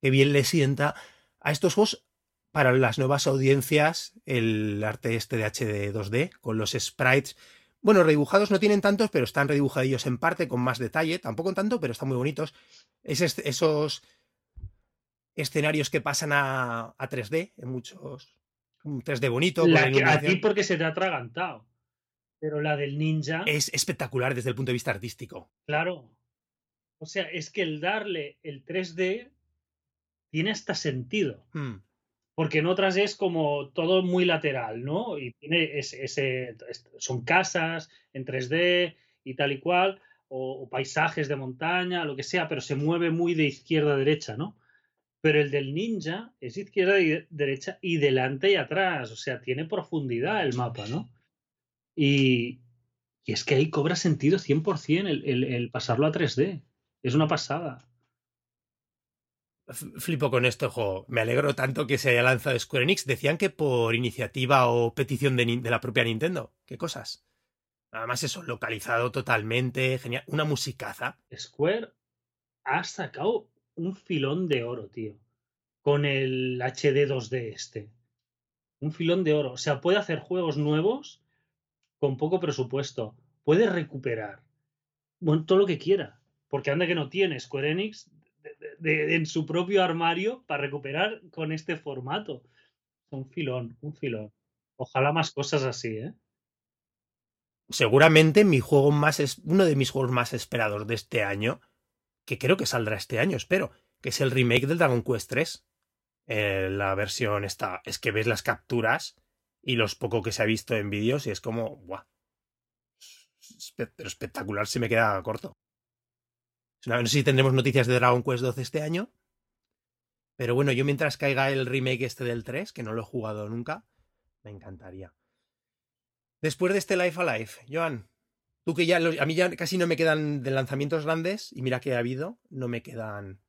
Que bien le sienta a estos juegos para las nuevas audiencias el arte este de HD 2D, con los sprites bueno, redibujados no tienen tantos, pero están redibujadillos en parte con más detalle. Tampoco tanto, pero están muy bonitos. Es esos escenarios que pasan a, 3D en muchos. Un 3D bonito. La a ti porque se te ha atragantado. Pero la del ninja. Es espectacular desde el punto de vista artístico. Claro. O sea, es que el darle el 3D tiene hasta sentido. Hmm porque en otras es como todo muy lateral, ¿no? Y tiene ese, son casas en 3D y tal y cual, o, paisajes de montaña, lo que sea, pero se mueve muy de izquierda a derecha, ¿no? Pero el del ninja es izquierda y derecha y delante y atrás. O sea, tiene profundidad el mapa, ¿no? Y, es que ahí cobra sentido 100% el, el, pasarlo a 3D. Es una pasada. Flipo con esto, juego. Me alegro tanto que se haya lanzado Square Enix. Decían que por iniciativa o petición de, la propia Nintendo. ¿Qué cosas? Además, eso, localizado totalmente, genial. Una musicaza. Square ha sacado un filón de oro, tío. Con el HD 2D este. Un filón de oro. O sea, puede hacer juegos nuevos con poco presupuesto. Puede recuperar. Bueno, todo lo que quiera. Porque anda que no tiene Square Enix en su propio armario para recuperar con este formato. Un filón, un filón. Ojalá más cosas así, ¿eh? Seguramente mi juego más es uno de mis juegos más esperados de este año, que creo que saldrá este año, espero, que es el remake del Dragon Quest 3. Eh, la versión está, es que ves las capturas y los poco que se ha visto en vídeos y es como. Pero espectacular, se me queda corto. No sé si tendremos noticias de Dragon Quest 12 este año. Pero bueno, yo mientras caiga el remake este del 3, que no lo he jugado nunca, me encantaría. Después de este Life Alive, Joan, tú que ya, a mí ya casi no me quedan de lanzamientos grandes, y mira que ha habido, no me quedan.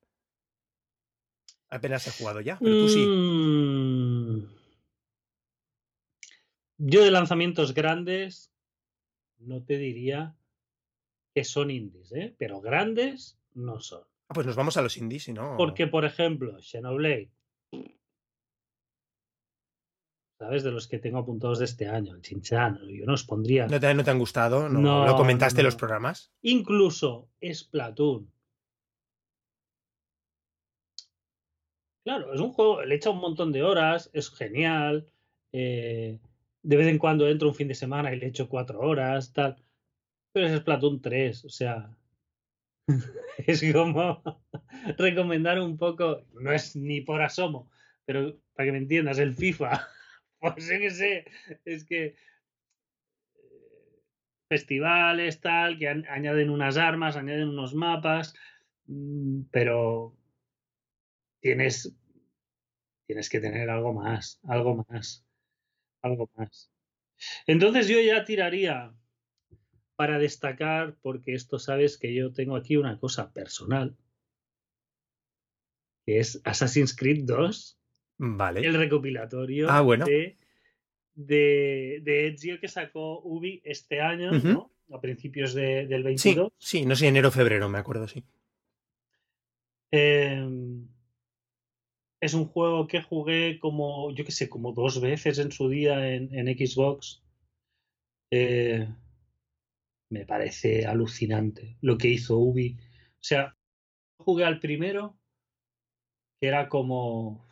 Apenas he jugado ya, pero tú sí. Mm. Yo de lanzamientos grandes no te diría que son indies, ¿eh? pero grandes no son. Ah, pues nos vamos a los indies, ¿no? Porque, por ejemplo, Xenoblade. ¿Sabes? De los que tengo apuntados de este año, el Chinchan, yo no os pondría. ¿No te, no te han gustado? ¿No, lo comentaste en los programas? Incluso Splatoon. Claro, es un juego, le echa un montón de horas, es genial. Eh, de vez en cuando entro un fin de semana y le echo cuatro horas, tal pero es Splatoon 3, o sea, es como recomendar un poco, no es ni por asomo, pero para que me entiendas, el FIFA, pues sé que sé, es que eh, festivales, tal, que añaden unas armas, añaden unos mapas, mm, pero tienes, tienes que tener algo más, algo más, algo más. Entonces yo ya tiraría para destacar, porque esto sabes que yo tengo aquí una cosa personal, que es Assassin's Creed 2. Vale. El recopilatorio ah, bueno. de, de, Ezio que sacó Ubi este año, ¿no? A principios del 22. Sí, sí, no sé, enero febrero, me acuerdo, sí. Em, es un juego que jugué como, yo qué sé, como dos veces en su día en, en Xbox. Eh, me parece alucinante lo que hizo Ubi. O sea, jugué al primero, que era como...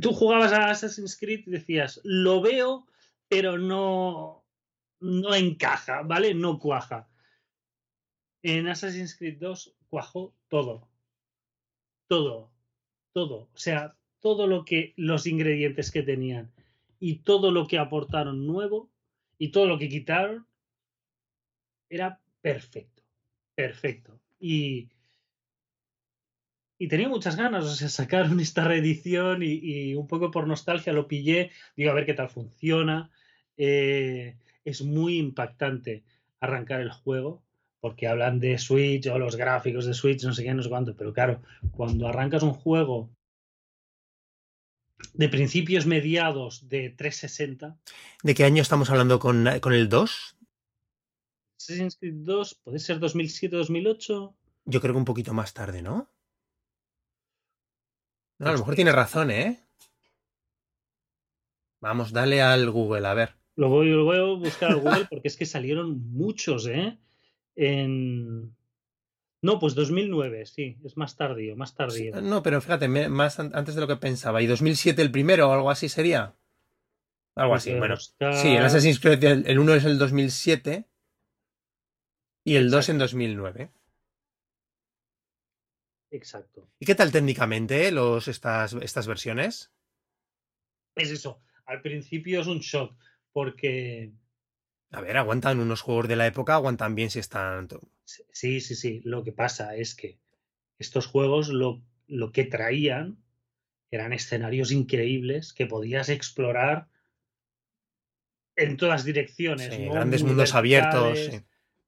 Tú jugabas a Assassin's Creed y decías, lo veo, pero no, no encaja, ¿vale? No cuaja. En Assassin's Creed 2 cuajó todo. Todo. Todo. O sea, todo lo que los ingredientes que tenían y todo lo que aportaron nuevo y todo lo que quitaron era perfecto, perfecto. Y, y tenía muchas ganas, o sea, sacaron esta reedición y, un poco por nostalgia lo pillé, digo a ver qué tal funciona. Eh, es muy impactante arrancar el juego porque hablan de Switch o los gráficos de Switch, no sé qué, no sé cuánto, pero claro, cuando arrancas un juego de principios mediados de 360. ¿De qué año estamos hablando con, el 2? Assassin's Creed 2, puede ser 2007-2008. Yo creo que un poquito más tarde, ¿no? a lo mejor tiene razón, ¿eh? Vamos, dale al Google, a ver. Lo voy, lo voy a buscar al Google porque es que salieron muchos, ¿eh? En, no, pues 2009, sí, es más tardío, más tardío. No, pero fíjate, más antes de lo que pensaba. ¿Y 2007 el primero o algo así sería? Algo pues así, bueno. Sí, el Assassin's Creed, el 1 es el 2007 y el 2 en 2009. Exacto. ¿Y qué tal técnicamente los, estas, estas versiones? Es eso. Al principio es un shock porque a ver, aguantan unos juegos de la época, aguantan bien si están. Sí, sí, sí. Lo que pasa es que estos juegos lo, lo que traían eran escenarios increíbles que podías explorar en todas direcciones. Grandes mundos abiertos.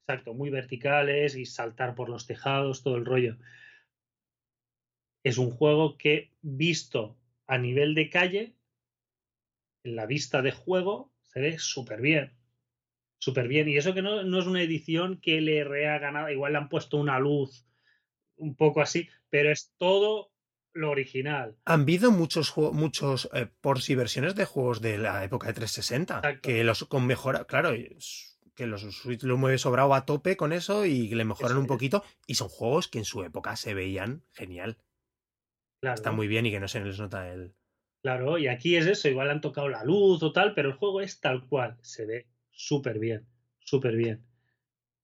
Exacto, muy verticales y saltar por los tejados, todo el rollo. Es un juego que, visto a nivel de calle, en la vista de juego, se ve súper bien. Súper bien. Y eso que no, no, es una edición que le ha ganado. Igual le han puesto una luz un poco así, pero es todo lo original. Han habido muchos muchos eh, por si versiones de juegos de la época de 360 que los con mejora, claro, que los Switch lo mueve sobrado a tope con eso y le mejoran un poquito y son juegos que en su época se veían genial. Está muy bien y que no se les nota el Claro, y aquí es eso, igual han tocado la luz o tal, pero el juego es tal cual, se ve súper bien, súper bien.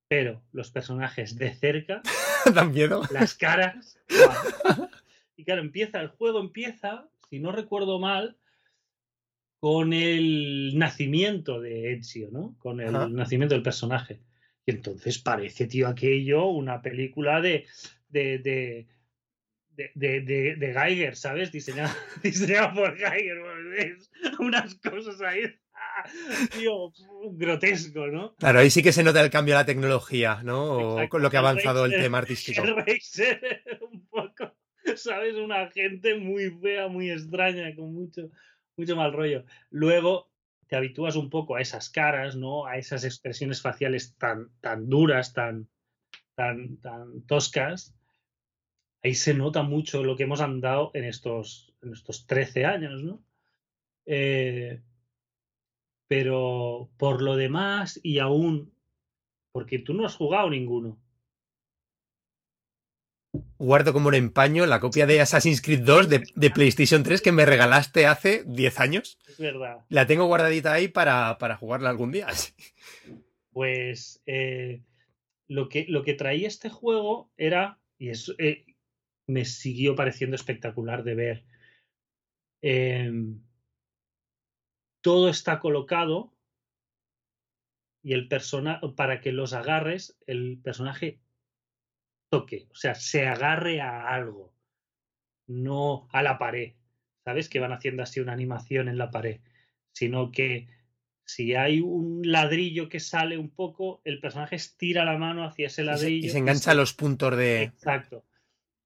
Pero los personajes de cerca dan miedo. Las caras. Y claro, empieza, el juego empieza, si no recuerdo mal, con el nacimiento de Ezio, ¿no? Con el nacimiento del personaje. Y entonces parece, tío, aquello una película de, de, de de, de, de, Geiger, ¿sabes? Diseñado, diseñado por Geiger. Unas cosas ahí. Tío, grotesco, ¿no? Claro, ahí sí que se nota el cambio de la tecnología, ¿no? O con lo que ha avanzado el tema artístico. un poco ¿sabes? Una gente muy fea, muy extraña, con mucho, mucho mal rollo. Luego te habitúas un poco a esas caras, ¿no? A esas expresiones faciales tan, tan duras, tan, tan, tan toscas. Ahí se nota mucho lo que hemos andado en estos, en estos 13 años, ¿no? Eh, pero por lo demás, y aún, porque tú no has jugado ninguno, guardo como un empaño la copia de Assassin's Creed 2 de, PlayStation 3 que me regalaste hace 10 años. Es verdad. La tengo guardadita ahí para, para jugarla algún día. Pues eh, lo, que, lo que traía este juego era, y eso eh, me siguió pareciendo espectacular de ver, em, todo está colocado y el persona para que los agarres, el personaje toque, o sea, se agarre a algo, no a la pared, ¿sabes? Que van haciendo así una animación en la pared, sino que si hay un ladrillo que sale un poco, el personaje estira la mano hacia ese ladrillo. Y se, engancha a los puntos de... Exacto.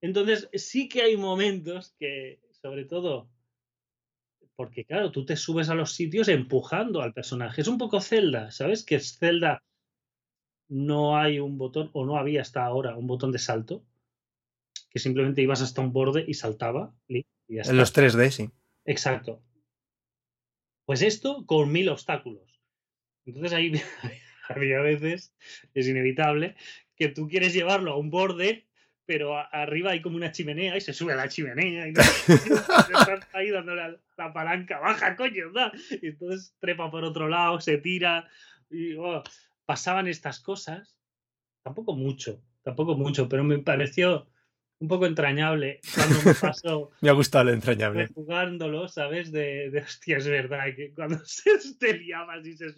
Entonces, sí que hay momentos que, sobre todo, porque claro, tú te subes a los sitios empujando al personaje. Es un poco Zelda, ¿sabes? Que es Zelda no hay un botón, o no había hasta ahora un botón de salto, que simplemente ibas hasta un borde y saltaba. Y en los 3D, sí. Exacto. Pues esto con mil obstáculos. Entonces ahí había veces, es inevitable, que tú quieres llevarlo a un borde, pero arriba hay como una chimenea y se sube a la chimenea y no, estás ahí dándole la, palanca, baja, coño, da. Y entonces trepa por otro lado, se tira y oh, pasaban estas cosas, tampoco mucho, tampoco mucho, pero me pareció un poco entrañable cuando me pasó. me ha gustado lo entrañable. Jugándolo, ¿sabes? De, de hostia, es verdad, que cuando se te liabas y se,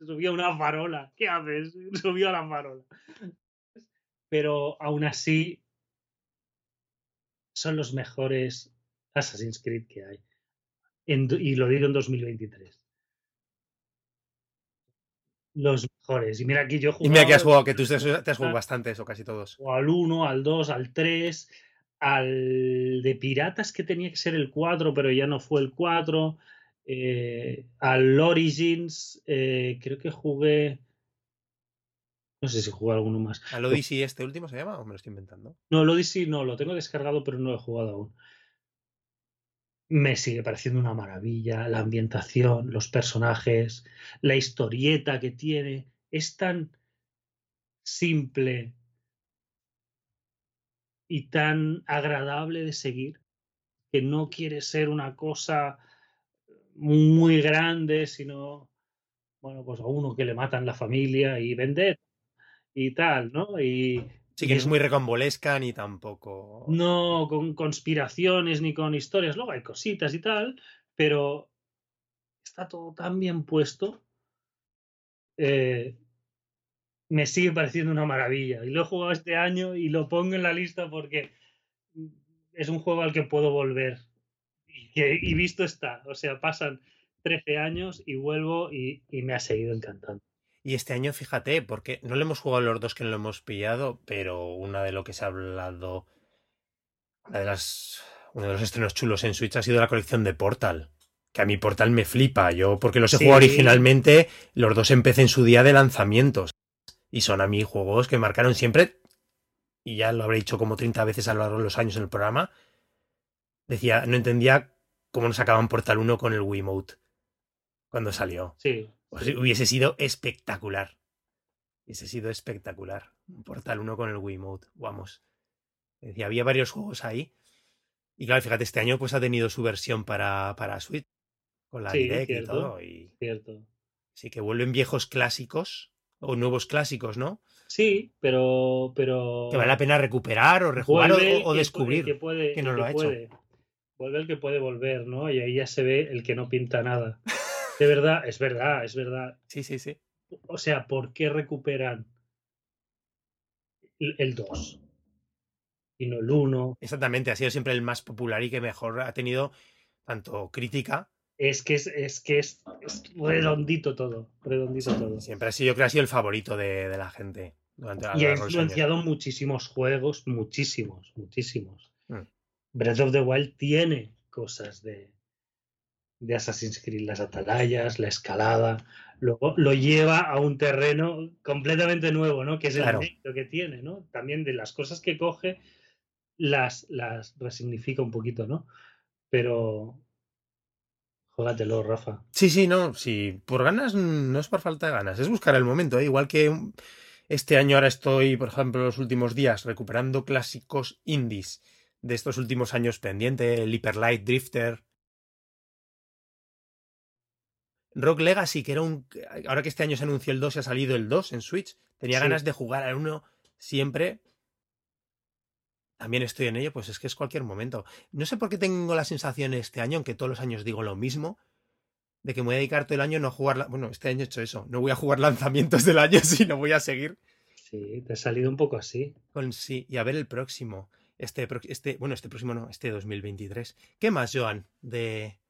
subía una farola, ¿qué haces? Subió a la farola. Pero aún así, son los mejores Assassin's Creed que hay. y lo digo en 2023 los mejores. Y mira aquí yo Y mira que has jugado, que tú te, has jugado bastantes o casi todos. O al 1, al 2, al 3, al de Piratas que tenía que ser el 4, pero ya no fue el 4. Eh, al Origins, eh, creo que jugué. No sé si jugué alguno más. ¿Al Odyssey este último se llama o me lo estoy inventando? No, el Odyssey no, lo tengo descargado, pero no lo he jugado aún me sigue pareciendo una maravilla. La ambientación, los personajes, la historieta que tiene, es tan simple y tan agradable de seguir que no quiere ser una cosa muy grande, sino, bueno, pues a uno que le matan la familia y vender y tal, ¿no? Y Sí, que es muy recombolesca ni tampoco. No con conspiraciones ni con historias. Luego hay cositas y tal, pero está todo tan bien puesto. Eh, me sigue pareciendo una maravilla. Y lo he jugado este año y lo pongo en la lista porque es un juego al que puedo volver. Y, visto está. O sea, pasan 13 años y vuelvo y, me ha seguido encantando. Y este año, fíjate, porque no le hemos jugado los dos que no lo hemos pillado, pero una de lo que se ha hablado, una de las, uno de los estrenos chulos en Switch ha sido la colección de Portal. Que a mi Portal me flipa. Yo, porque los he jugado originalmente, los dos empecé en su día de lanzamientos. Y son a mí juegos que marcaron siempre y ya lo habré dicho como 30 veces a lo largo de los años en el programa, decía, no entendía cómo nos sacaban Portal 1 con el Wiimote cuando salió. Sí. Pues hubiese sido espectacular. Hubiese sido espectacular. Portal 1 con el Wiimote, vamos. Decía, había varios juegos ahí. Y claro, fíjate, este año pues ha tenido su versión para, para Switch. Con la Direct y todo. Y... Cierto. Sí, que vuelven viejos clásicos. O nuevos clásicos, ¿no? Sí, pero, pero. Que vale la pena recuperar o rejugar o, descubrir que, puede, que no lo ha hecho. Vuelve el que puede volver, ¿no? Y ahí ya se ve el que no pinta nada. De verdad, es verdad, es verdad. Sí, sí, sí. O sea, ¿por qué recuperan el 2? Y no el 1. Exactamente, ha sido siempre el más popular y que mejor ha tenido tanto crítica es que es, es que es, redondito todo, redondito todo. Siempre ha sido, yo creo que ha sido el favorito de, la gente. Durante y ha influenciado muchísimos juegos, muchísimos, muchísimos. Mm. Breath of the Wild tiene cosas de, de Assassin's Creed, las atalayas, la escalada, luego lo lleva a un terreno completamente nuevo, ¿no? Que es el efecto que tiene, ¿no? También de las cosas que coge, las, las resignifica un poquito, ¿no? Pero, Jógatelo, Rafa. Sí, sí, no, sí. Por ganas no es por falta de ganas, es buscar el momento. ¿eh? Igual que este año ahora estoy, por ejemplo, los últimos días recuperando clásicos indies de estos últimos años pendiente, el Hyper Light Drifter. Rock Legacy, que era un... Ahora que este año se anunció el 2 y ha salido el 2 en Switch, tenía ganas de jugar al 1 siempre también estoy en ello, pues es que es cualquier momento. No sé por qué tengo la sensación este año, aunque todos los años digo lo mismo, de que me voy a dedicar todo el año a no jugar. Bueno, este año he hecho eso. No voy a jugar lanzamientos del año, sino voy a seguir. Sí, te ha salido un poco así. Con sí, y a ver el próximo. Este, este, bueno, este próximo no, este 2023. ¿Qué más, Joan? De.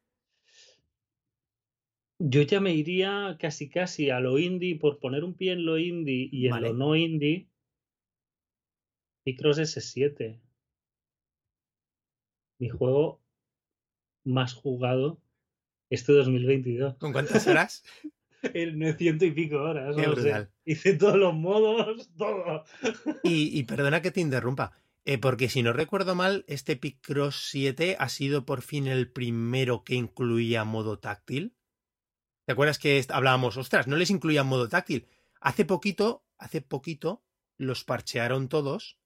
Yo ya me iría casi casi a lo indie, por poner un pie en lo indie y en lo no indie. Picross S7. Mi juego más jugado este 2022. ¿Con cuántas horas? en ciento y pico horas. Hice todos los modos, todo. y, perdona que te interrumpa. Eh, porque si no recuerdo mal, este Picross 7 ha sido por fin el primero que incluía modo táctil. ¿Te acuerdas que hablábamos, ostras, no les incluía modo táctil? Hace poquito, hace poquito, los parchearon todos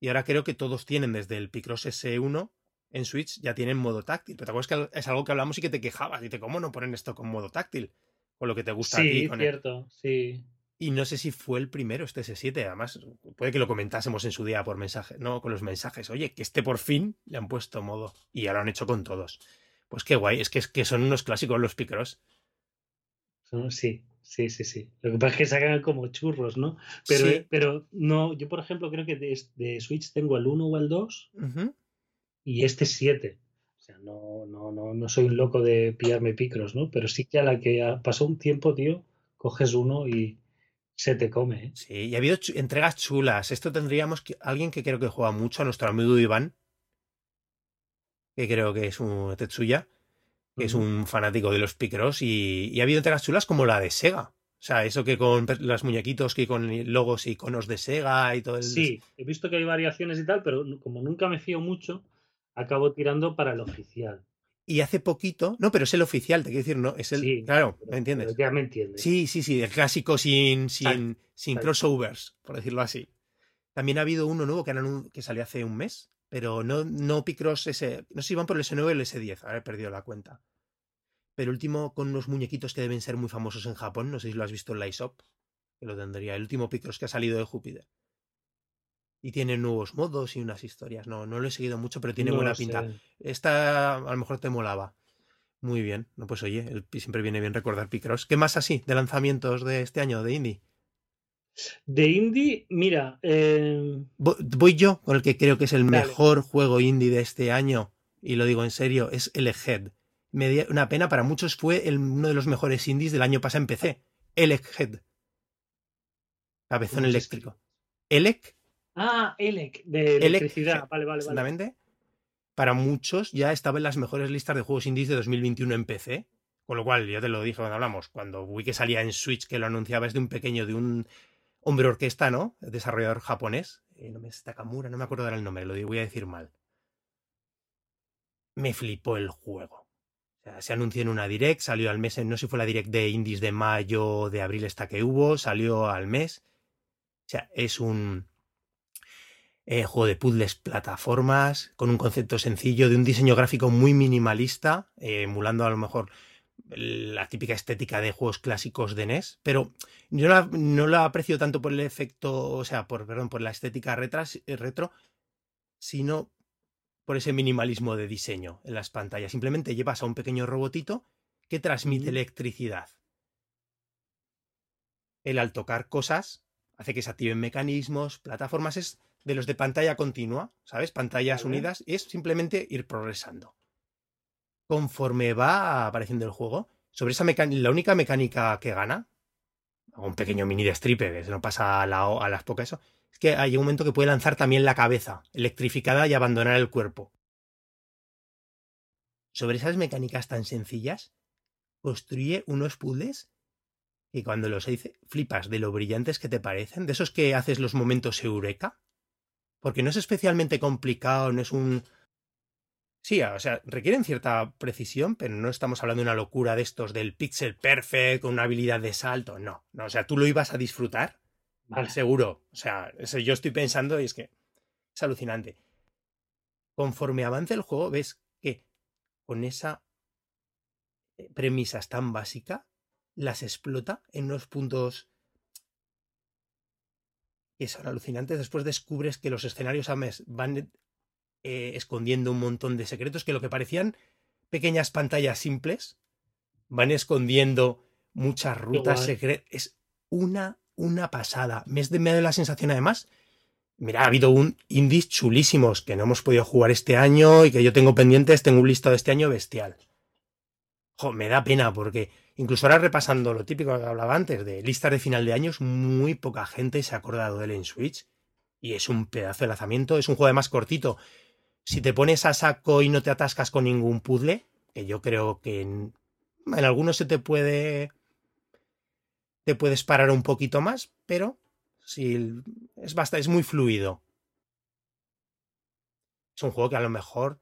y ahora creo que todos tienen desde el Picross S1 en Switch ya tienen modo táctil. Pero te acuerdas que es algo que hablamos y que te quejabas. Dice, ¿cómo no ponen esto con modo táctil? Con lo que te gusta sí, a ti. cierto, sí. Y no sé si fue el primero, este S7. Además, puede que lo comentásemos en su día por mensaje, no con los mensajes. Oye, que este por fin le han puesto modo. Y ya lo han hecho con todos. Pues qué guay, es que, es que son unos clásicos los Picross. Sí, Sí, sí, sí. Lo que pasa es que sacan como churros, ¿no? Pero, pero no, yo por ejemplo creo que de, Switch tengo el 1 o el 2 y este 7. O sea, no, no, no, no soy un loco de pillarme picros, ¿no? Pero sí que a la que pasó un tiempo, tío, coges uno y se te come. ¿eh? Sí, y ha habido entregas chulas. Esto tendríamos que, alguien que creo que juega mucho, a nuestro amigo Iván, que creo que es un Tetsuya que es un fanático de los Picross, y, y, ha habido entregas chulas como la de Sega. O sea, eso que con los muñequitos, que con logos y iconos de Sega y todo el... Sí, he visto que hay variaciones y tal, pero como nunca me fío mucho, acabo tirando para el oficial. Y hace poquito, no, pero es el oficial, te quiero decir, no, es el. Sí, claro, ¿me entiendes? ya me entiendes. Sí, sí, sí, el clásico sin, sin, sin crossovers, por decirlo así. También ha habido uno nuevo que, que salió hace un mes, pero no, no Picross ese. No sé si van por el S9 o el S10, ahora he perdido la cuenta. Pero último con unos muñequitos que deben ser muy famosos en Japón, no sé si lo has visto en la ISOP, que lo tendría, el último Picross que ha salido de Júpiter. Y tiene nuevos modos y unas historias. No, no lo he seguido mucho, pero tiene buena pinta. Esta a lo mejor te molaba. Muy bien. No, pues oye, siempre viene bien recordar Picross. ¿Qué más así de lanzamientos de este año de indie? De indie, mira. Eh, voy yo con el que creo que es el mejor juego indie de este año, y lo digo en serio, es el Head. Una pena, para muchos fue uno de los mejores indies del año pasado en PC. Elec Head. Cabezón eléctrico. Elec. Ah, Elec, de electricidad. vale, vale, exactamente. Para muchos ya estaba en las mejores listas de juegos indies de 2021 en PC. Con lo cual, ya te lo dije cuando hablamos, cuando vi que salía en Switch, que lo anunciaba es de un pequeño, de un hombre orquesta, ¿no? Desarrollador japonés. Eh, no me Takamura, no me acuerdo del nombre, lo voy a decir mal. Me flipó el juego. O sea, se anunció en una direct, salió al mes, no sé si fue la direct de indies de mayo, de abril esta que hubo, salió al mes. O sea, es un eh, juego de puzzles plataformas, con un concepto sencillo, de un diseño gráfico muy minimalista, eh, emulando a lo mejor la típica estética de juegos clásicos de NES, pero yo no la aprecio tanto por el efecto, o sea, por, perdón, por la estética retro, sino por ese minimalismo de diseño en las pantallas. Simplemente llevas a un pequeño robotito que transmite electricidad. El al tocar cosas hace que se activen mecanismos, plataformas, es de los de pantalla continua, ¿sabes? Pantallas unidas, y es simplemente ir progresando conforme va apareciendo el juego, sobre esa mecánica, la única mecánica que gana, un pequeño mini de stripper, que se no pasa a, las pocas eso, es que hay un momento que puede lanzar también la cabeza, electrificada y abandonar el cuerpo. Sobre esas mecánicas tan sencillas, construye unos puzzles y cuando los dice, flipas de lo brillantes que te parecen, de esos que haces los momentos eureka, porque no es especialmente complicado, no es un, Sí, o sea, requieren cierta precisión, pero no estamos hablando de una locura de estos del pixel perfect con una habilidad de salto. No, no, o sea, tú lo ibas a disfrutar, vale. seguro. O sea, eso yo estoy pensando y es que es alucinante. Conforme avance el juego, ves que con esa eh, premisas tan básica, las explota en unos puntos que son alucinantes. Después descubres que los escenarios a mes van eh, escondiendo un montón de secretos que lo que parecían pequeñas pantallas simples van escondiendo muchas rutas secretas. Es una, una pasada. Me, me da la sensación además. Mira, ha habido un indies chulísimos que no hemos podido jugar este año y que yo tengo pendientes. Tengo un listado de este año bestial. me da pena porque incluso ahora repasando lo típico que hablaba antes de listas de final de años, muy poca gente se ha acordado de él en Switch. Y es un pedazo de lanzamiento. Es un juego más cortito si te pones a saco y no te atascas con ningún puzzle, que yo creo que en, algunos se te puede. te puedes parar un poquito más, pero si es basta, es muy fluido. Es un juego que a lo mejor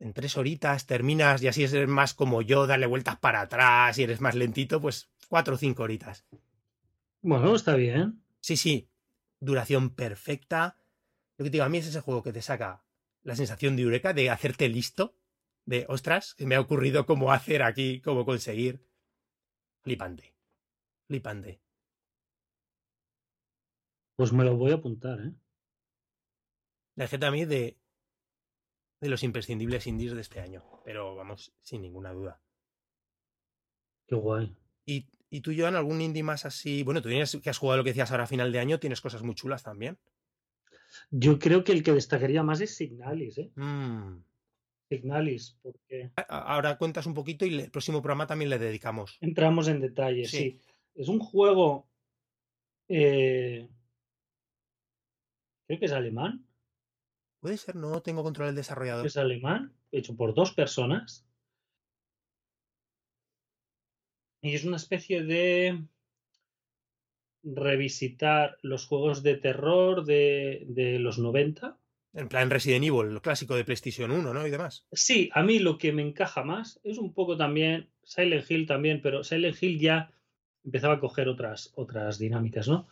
en tres horitas terminas y así es más como yo, darle vueltas para atrás y eres más lentito, pues cuatro o cinco horitas. Bueno, está bien. Sí, sí. Duración perfecta. Lo que te digo, a mí es ese juego que te saca la sensación de eureka, de hacerte listo, de ostras, que me ha ocurrido cómo hacer aquí, cómo conseguir. Flipante. Flipante. Pues me lo voy a apuntar, ¿eh? La gente a mí de, de los imprescindibles indies de este año, pero vamos, sin ninguna duda. Qué guay. ¿Y, y tú, Joan, algún indie más así? Bueno, tú tienes que has jugado lo que decías ahora a final de año, tienes cosas muy chulas también. Yo creo que el que destacaría más es Signalis, ¿eh? Mm. Signalis, porque... Ahora cuentas un poquito y el próximo programa también le dedicamos. Entramos en detalle, sí. Es un juego... Eh, creo que es alemán. Puede ser, no tengo control del desarrollador. Es alemán, hecho por dos personas. Y es una especie de revisitar los juegos de terror de, de los 90. En plan Resident Evil, lo clásico de PlayStation 1, ¿no? Y demás. Sí, a mí lo que me encaja más es un poco también Silent Hill también, pero Silent Hill ya empezaba a coger otras, otras dinámicas, ¿no?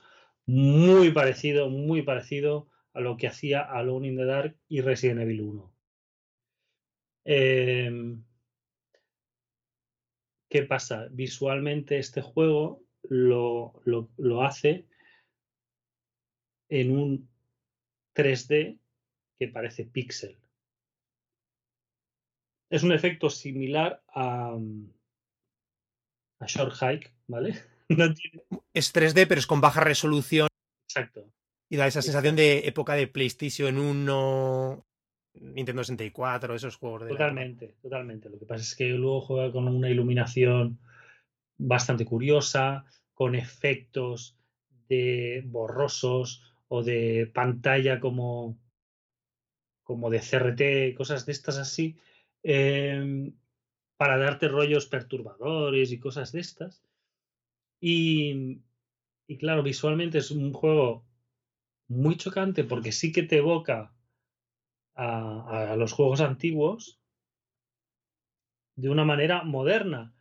Muy parecido, muy parecido a lo que hacía Alone in the Dark y Resident Evil 1. Em, ¿Qué pasa? Visualmente este juego lo, lo, hace en un 3D que parece pixel. Es un efecto similar a, a Short Hike, ¿vale? Es 3D, pero es con baja resolución. Exacto. Y da esa sensación de época de PlayStation 1, Nintendo 64, esos juegos de. Totalmente, totalmente. Lo que pasa es que luego juega con una iluminación bastante curiosa, con efectos de borrosos o de pantalla como, como de CRT, cosas de estas así, em, para darte rollos perturbadores y cosas de estas. Y, y claro, visualmente es un juego muy chocante porque sí que te evoca a, los juegos antiguos de una manera moderna.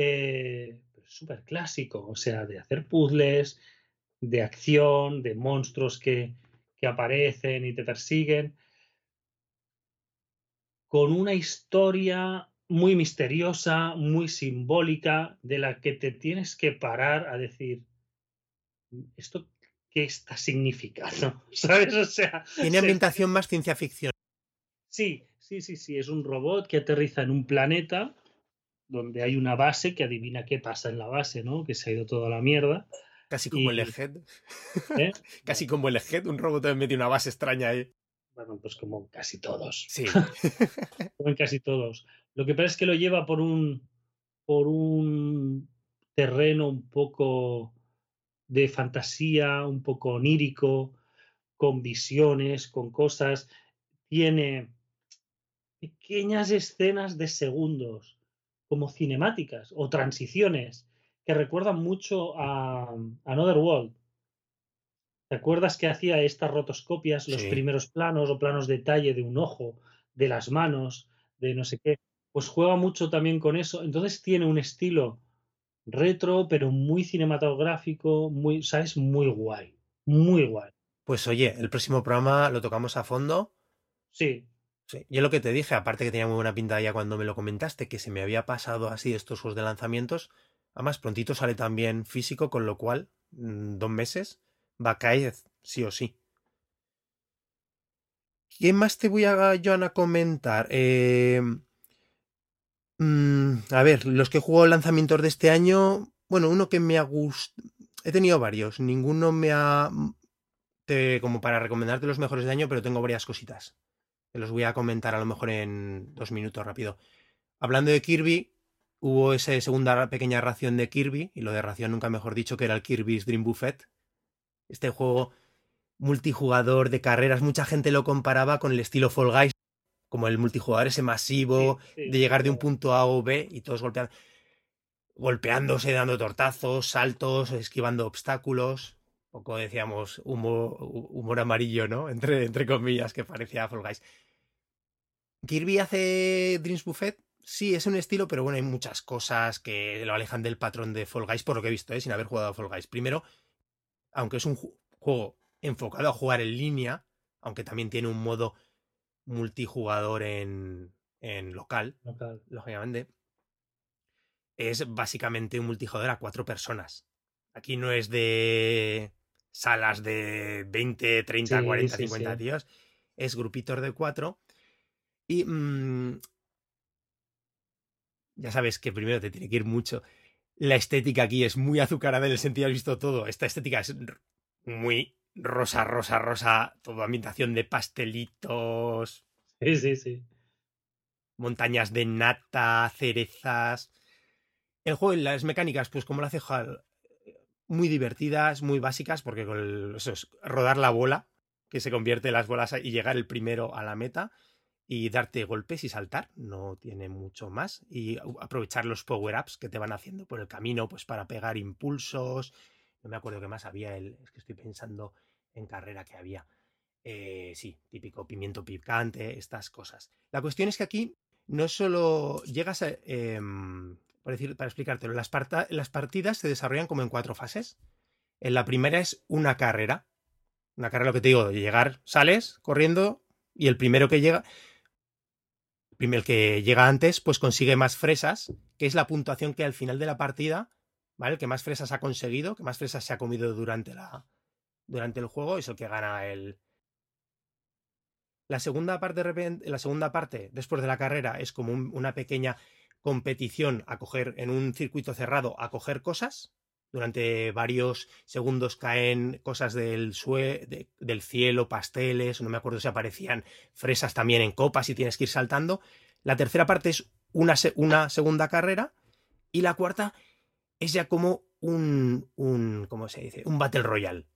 Eh, súper clásico, o sea, de hacer puzzles, de acción, de monstruos que, que aparecen y te persiguen, con una historia muy misteriosa, muy simbólica, de la que te tienes que parar a decir, ¿esto qué está significando? ¿Sabes? O sea. Tiene ambientación más ciencia ficción. Sí, sí, sí, sí. Es un robot que aterriza en un planeta donde hay una base que adivina qué pasa en la base, ¿no? Que se ha ido toda la mierda. Casi como el Egghead. ¿Eh? Casi como el Egghead, un robot medio de una base extraña ahí. Bueno, pues como casi todos. Sí. como en casi todos. Lo que pasa es que lo lleva por un por un terreno un poco de fantasía, un poco onírico, con visiones, con cosas. Tiene pequeñas escenas de segundos, como cinemáticas o transiciones, que recuerdan mucho a Another World. ¿Te acuerdas que hacía estas rotoscopias, los primeros planos o planos de detalle de un ojo, de las manos, de no sé qué? Pues juega mucho también con eso. Entonces tiene un estilo retro, pero muy cinematográfico, muy, ¿sabes? Muy guay. Muy guay. Pues oye, el próximo programa lo tocamos a fondo. Sí. Yo lo que te dije, aparte que tenía muy buena pinta ya cuando me lo comentaste, que se me había pasado así estos juegos de lanzamientos, además prontito sale también físico, con lo cual, mm, dos meses, va a caer sí o sí. ¿Qué más te voy a, Joan, comentar? Eh, Mm, a ver, los que jugado lanzamientos de este año, bueno, uno que me ha gustado, he tenido varios, ninguno me ha, mm, como para recomendarte los mejores de año, pero tengo varias cositas. Los voy a comentar a lo mejor en dos minutos rápido. Hablando de Kirby, hubo esa segunda pequeña ración de Kirby, y lo de ración nunca mejor dicho, que era el Kirby's Dream Buffet. Este juego multijugador de carreras, mucha gente lo comparaba con el estilo Fall Guys, como el multijugador ese masivo de llegar de un punto A o B y todos golpeando, golpeándose, dando tortazos, saltos, esquivando obstáculos. Un poco decíamos humor, humor amarillo, ¿no? Entre, entre comillas, que parecía Fall Guys. Kirby hace Dreams Buffet. Sí, es un estilo, pero bueno, hay muchas cosas que lo alejan del patrón de Fall Guys, por lo que he visto, ¿eh? sin haber jugado a Fall Guys. Primero, aunque es un juego enfocado a jugar en línea, aunque también tiene un modo multijugador en, en local, lógicamente, es básicamente un multijugador a cuatro personas. Aquí no es de salas de 20, 30, 40, 50 tíos. Es grupitos de cuatro. Y mm, ya sabes que primero te tiene que ir mucho. La estética aquí es muy azucarada en el sentido, has visto todo. Esta estética es muy rosa, rosa, rosa, toda ambientación de pastelitos. Sí, sí, sí. Montañas de nata, cerezas. El juego y las mecánicas, pues como lo hace muy divertidas, muy básicas, porque con eso es rodar la bola, que se convierte en las bolas y llegar el primero a la meta y darte golpes y saltar, no tiene mucho más. Y aprovechar los power-ups que te van haciendo por el camino, pues para pegar impulsos. No me acuerdo qué más había, el, es que estoy pensando en carrera que había. Eh, sí, típico pimiento picante, estas cosas. La cuestión es que aquí no solo llegas a... Em, para, decir, para explicártelo, las, las partidas se desarrollan como en cuatro fases. En la primera es una carrera. Una carrera, lo que te digo, de llegar, sales corriendo y el primero que llega, el que llega antes, pues consigue más fresas, que es la puntuación que al final de la partida, ¿vale? El que más fresas ha conseguido, que más fresas se ha comido durante la durante el juego, es el que gana el, la segunda parte, la segunda parte, después de la carrera, es como una pequeña competición a coger en un circuito cerrado a coger cosas, Durante varios segundos caen cosas del, sue del cielo, pasteles, no me acuerdo si aparecían fresas también en copas y tienes que ir saltando. La tercera parte es una, una segunda carrera y la cuarta es ya como un, un, ¿cómo se dice? Un Battle Royale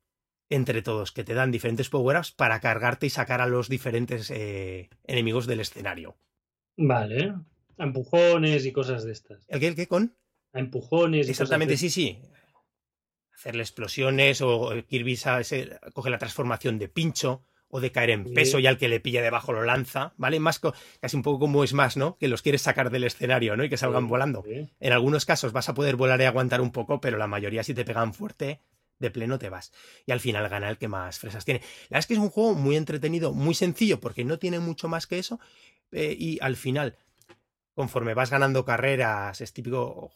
entre todos, que te dan diferentes power-ups para cargarte y sacar a los diferentes eh, enemigos del escenario. Vale. A empujones y cosas de estas. ¿El qué? ¿El qué? ¿Con? A empujones. Exactamente, sí, sí. Hacerle explosiones o Kirby coge la transformación de pincho o de caer en peso y al que le pilla debajo lo lanza, ¿vale? Más casi un poco como es más, ¿no? Que los quieres sacar del escenario, ¿no? Y que salgan volando. En algunos casos vas a poder volar y aguantar un poco, pero la mayoría si te pegan fuerte, de pleno te vas. Y al final gana el que más fresas tiene. La verdad es que es un juego muy entretenido, muy sencillo, porque no tiene mucho más que eso. Eh, y al final, conforme vas ganando carreras, es típico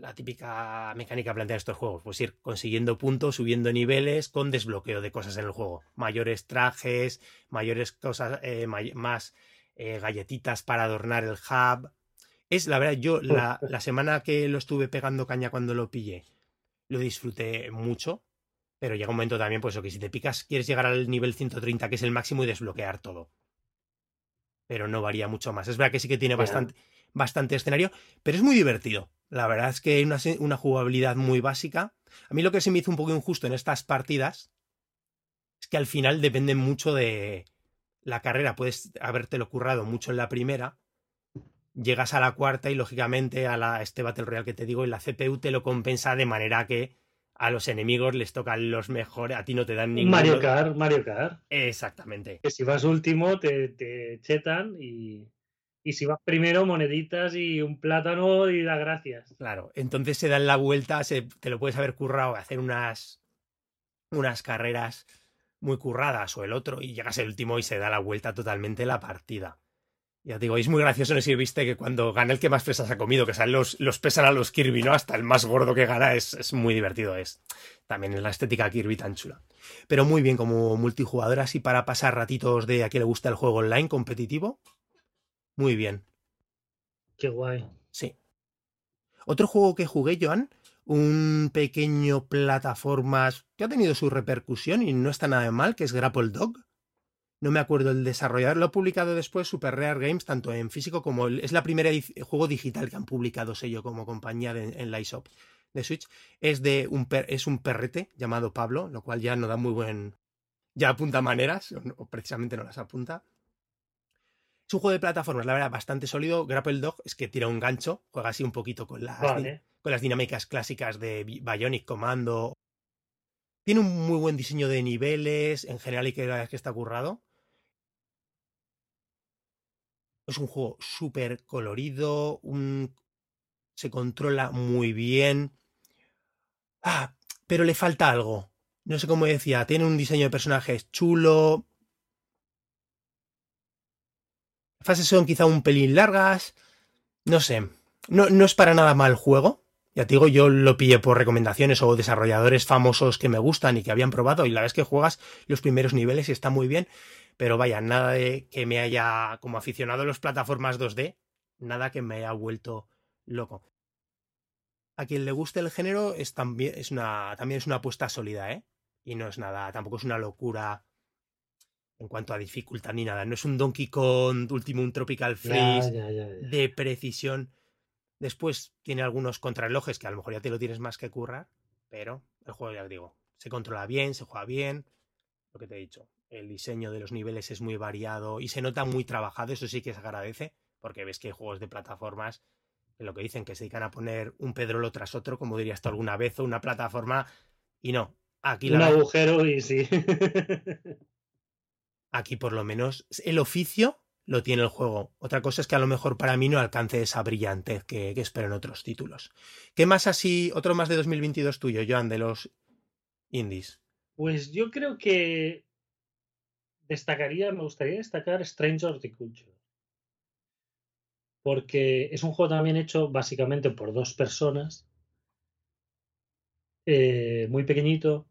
la típica mecánica planteada en estos juegos, pues ir consiguiendo puntos, subiendo niveles con desbloqueo de cosas en el juego. Mayores trajes, mayores cosas, eh, más eh, galletitas para adornar el hub. Es la verdad, yo la, la, semana que lo estuve pegando caña cuando lo pillé, lo disfruté mucho. Pero llega un momento también, pues, que si te picas, quieres llegar al nivel 130, que es el máximo, y desbloquear todo. Pero no varía mucho más. Es verdad que sí que tiene bastante, bastante escenario, pero es muy divertido. La verdad es que hay una, una, jugabilidad muy básica. A mí lo que se me hizo un poco injusto en estas partidas es que al final depende mucho de la carrera. Puedes habértelo currado mucho en la primera. Llegas a la cuarta y lógicamente a la, este Battle Royale que te digo, y la CPU te lo compensa de manera que a los enemigos les tocan los mejores, a ti no te dan ningún. Mario Kart, Mario Kart. Exactamente. Que si vas último te, te chetan y y si vas primero, moneditas y un plátano y da gracias. Claro, entonces se dan la vuelta, se, te lo puedes haber currado, hacer unas, unas carreras muy curradas o el otro y llegas el último y se da la vuelta totalmente la partida. Ya digo, es muy gracioso, no sé si viste que cuando gana el que más pesas ha comido, que salen los, los pesan a los Kirby, ¿no? Hasta el más gordo que gana es, es muy divertido, es también es la estética Kirby tan chula. Pero muy bien como multijugador, así para pasar ratitos de a quien le gusta el juego online competitivo, muy bien. Qué guay. Sí. Otro juego que jugué, Joan, un pequeño plataformas que ha tenido su repercusión y no está nada mal, que es Grapple Dog. No me acuerdo el desarrollador, lo ha publicado después Super Rare Games, tanto en físico como es la primera juego digital que han publicado sello como compañía en la eShop de Switch. Es de un es un perrete llamado Pablo, lo cual ya no da muy buen ya apunta maneras, o precisamente no las apunta. Es un juego de plataformas, la verdad, bastante sólido. Grapple Dog es que tira un gancho, juega así un poquito con las, con las dinámicas clásicas de Bionic Commando. Tiene un muy buen diseño de niveles, en general, y que la que está currado. Es un juego súper colorido, se controla muy bien. Ah, pero le falta algo. No sé cómo decía, tiene un diseño de personajes chulo, fases son quizá un pelín largas. No sé. No, no es para nada mal juego. Ya te digo, yo lo pillé por recomendaciones o desarrolladores famosos que me gustan y que habían probado. Y la vez que juegas los primeros niveles y está muy bien. Pero vaya, nada de que me haya, como aficionado a las plataformas 2D, nada que me haya vuelto loco. A quien le guste el género es también, es una, también es una apuesta sólida, ¿eh? Y no es nada, tampoco es una locura en cuanto a dificultad ni nada. No es un Donkey Kong Ultimum Tropical Freeze de precisión. Después tiene algunos contrarrelojes que a lo mejor ya te lo tienes más que currar, pero el juego, ya digo, se controla bien, se juega bien. Lo que te he dicho, el diseño de los niveles es muy variado y se nota muy trabajado, eso sí que se agradece, porque ves que hay juegos de plataformas en lo que dicen que se dedican a poner un pedrolo tras otro, como dirías tú alguna vez, o una plataforma, y no. Aquí un agujero y sí. Aquí por lo menos el oficio lo tiene el juego. Otra cosa es que a lo mejor para mí no alcance esa brillantez que, espero en otros títulos. ¿Qué más así, otro más de 2022 tuyo, Joan, de los indies? Pues yo creo que destacaría, me gustaría destacar Strange Horticulture. Porque es un juego también hecho básicamente por dos personas. Eh, muy pequeñito,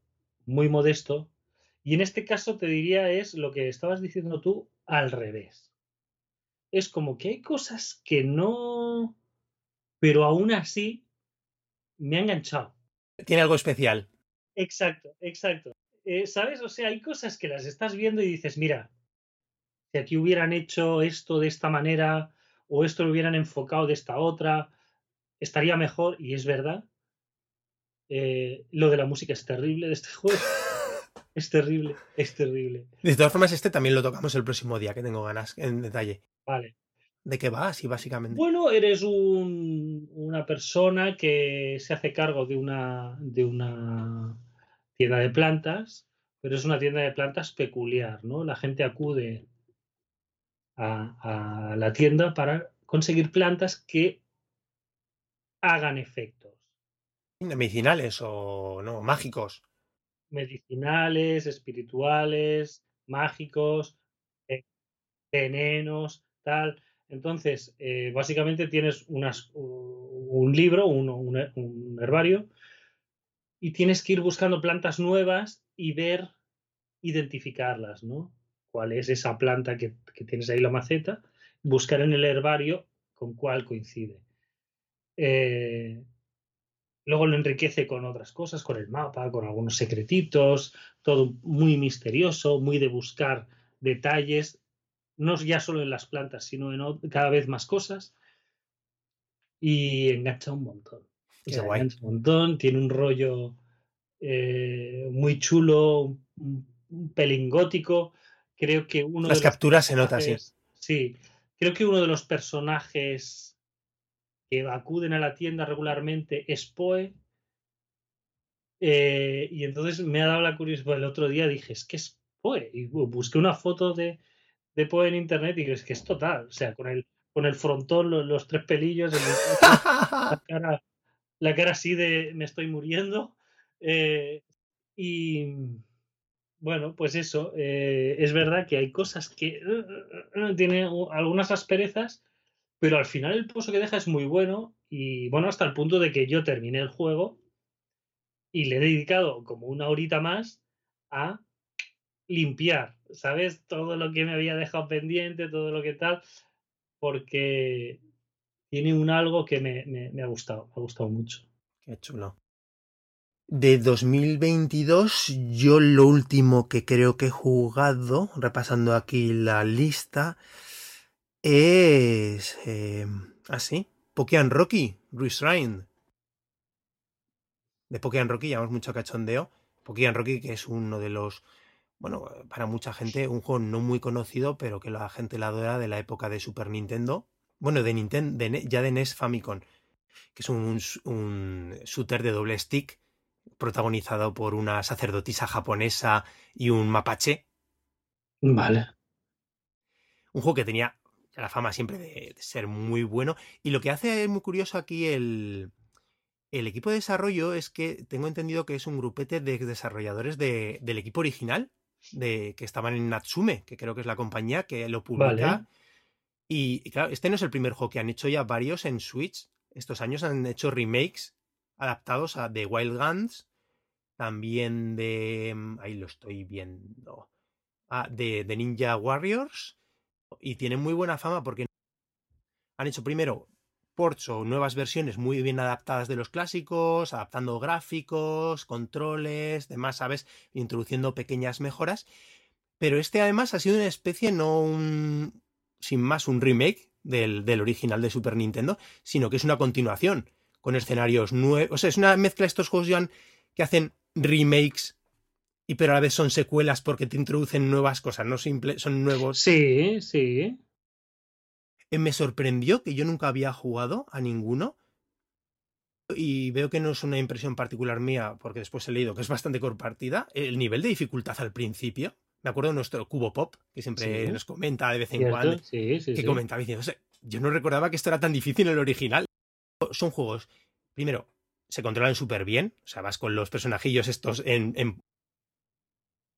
muy modesto, y en este caso te diría es lo que estabas diciendo tú al revés. Es como que hay cosas que no, pero aún así me ha enganchado. Tiene algo especial. Exacto, exacto. Eh, ¿Sabes? O sea, hay cosas que las estás viendo y dices, mira, si aquí hubieran hecho esto de esta manera o esto lo hubieran enfocado de esta otra, estaría mejor, y es verdad. Eh, lo de la música es terrible de este juego. es terrible, es terrible. De todas formas, este también lo tocamos el próximo día, que tengo ganas en detalle. Vale. ¿De qué va así básicamente? Bueno, eres un, una persona que se hace cargo de una, de una tienda de plantas, pero es una tienda de plantas peculiar, ¿no? La gente acude a, la tienda para conseguir plantas que hagan efectos. ¿Medicinales o no? ¿Mágicos? Medicinales, espirituales, mágicos, eh, venenos, tal. Entonces, eh, básicamente tienes un libro, un, un, herbario, y tienes que ir buscando plantas nuevas y ver, identificarlas, ¿no? ¿Cuál es esa planta que, tienes ahí la maceta? Buscar en el herbario con cuál coincide. Eh, luego lo enriquece con otras cosas, con el mapa, con algunos secretitos, todo muy misterioso, muy de buscar detalles no ya solo en las plantas, sino en cada vez más cosas. Y engancha un montón. engancha un montón, tiene un rollo eh, muy chulo, un, pelín gótico. Creo que uno Las capturas se nota, sí. Sí, creo que uno de los personajes que acuden a la tienda regularmente es Poe. Eh, y entonces me ha dado la curiosidad. El otro día dije, es que es Poe. Y busqué una foto de, de Poe en internet y es que es total. O sea, con el, con el frontón, los, tres pelillos, la, cara, la cara así de me estoy muriendo. Eh, y bueno, pues eso, eh, es verdad que hay cosas que uh, tiene algunas asperezas, pero al final el pozo que deja es muy bueno y bueno, hasta el punto de que yo terminé el juego y le he dedicado como una horita más a limpiar, ¿sabes? Todo lo que me había dejado pendiente, todo lo que tal, porque tiene un algo que me, ha gustado, me ha gustado mucho. Qué chulo. De 2022, yo lo último que creo que he jugado, repasando aquí la lista, es... Eh, ah, Pokémon Rocky, Reshrine. De Pokémon Rocky llevamos mucho cachondeo. Pokémon Rocky, que es uno de los bueno, para mucha gente, un juego no muy conocido, pero que la gente la adora de la época de Super Nintendo. Bueno, de Nintendo, ya de NES Famicom, que es un, un shooter de doble stick protagonizado por una sacerdotisa japonesa y un mapache. Vale. Un juego que tenía la fama siempre de, ser muy bueno. Y lo que hace muy curioso aquí el, el equipo de desarrollo es que tengo entendido que es un grupete de desarrolladores del equipo original de que estaban en Natsume, que creo que es la compañía que lo publica. Y, claro, este no es el primer juego que han hecho ya varios en Switch. Estos años han hecho remakes adaptados a The Wild Guns, también de. Mm, ahí lo estoy viendo. Ah, de, de Ninja Warriors. Y tienen muy buena fama porque han hecho primero ports o nuevas versiones muy bien adaptadas de los clásicos, adaptando gráficos, controles, demás, ¿sabes? Introduciendo pequeñas mejoras. Pero este además ha sido una especie, no un. sin más, un remake del, del original de Super Nintendo, sino que es una continuación, con escenarios nuevos. O sea, es una mezcla de estos juegos, que hacen remakes y pero a la vez son secuelas porque te introducen nuevas cosas, no simple, son nuevos. Sí, sí. Eh, me sorprendió que yo nunca había jugado a ninguno. Y veo que no es una impresión particular mía, porque después he leído que es bastante compartida. El nivel de dificultad al principio. Me acuerdo de nuestro Cubo Pop, que siempre nos comenta de vez en cuando. que comentaba diciendo, yo no recordaba que esto era tan difícil en el original. Son juegos, primero, se controlan súper bien. O sea, vas con los personajillos estos en, en,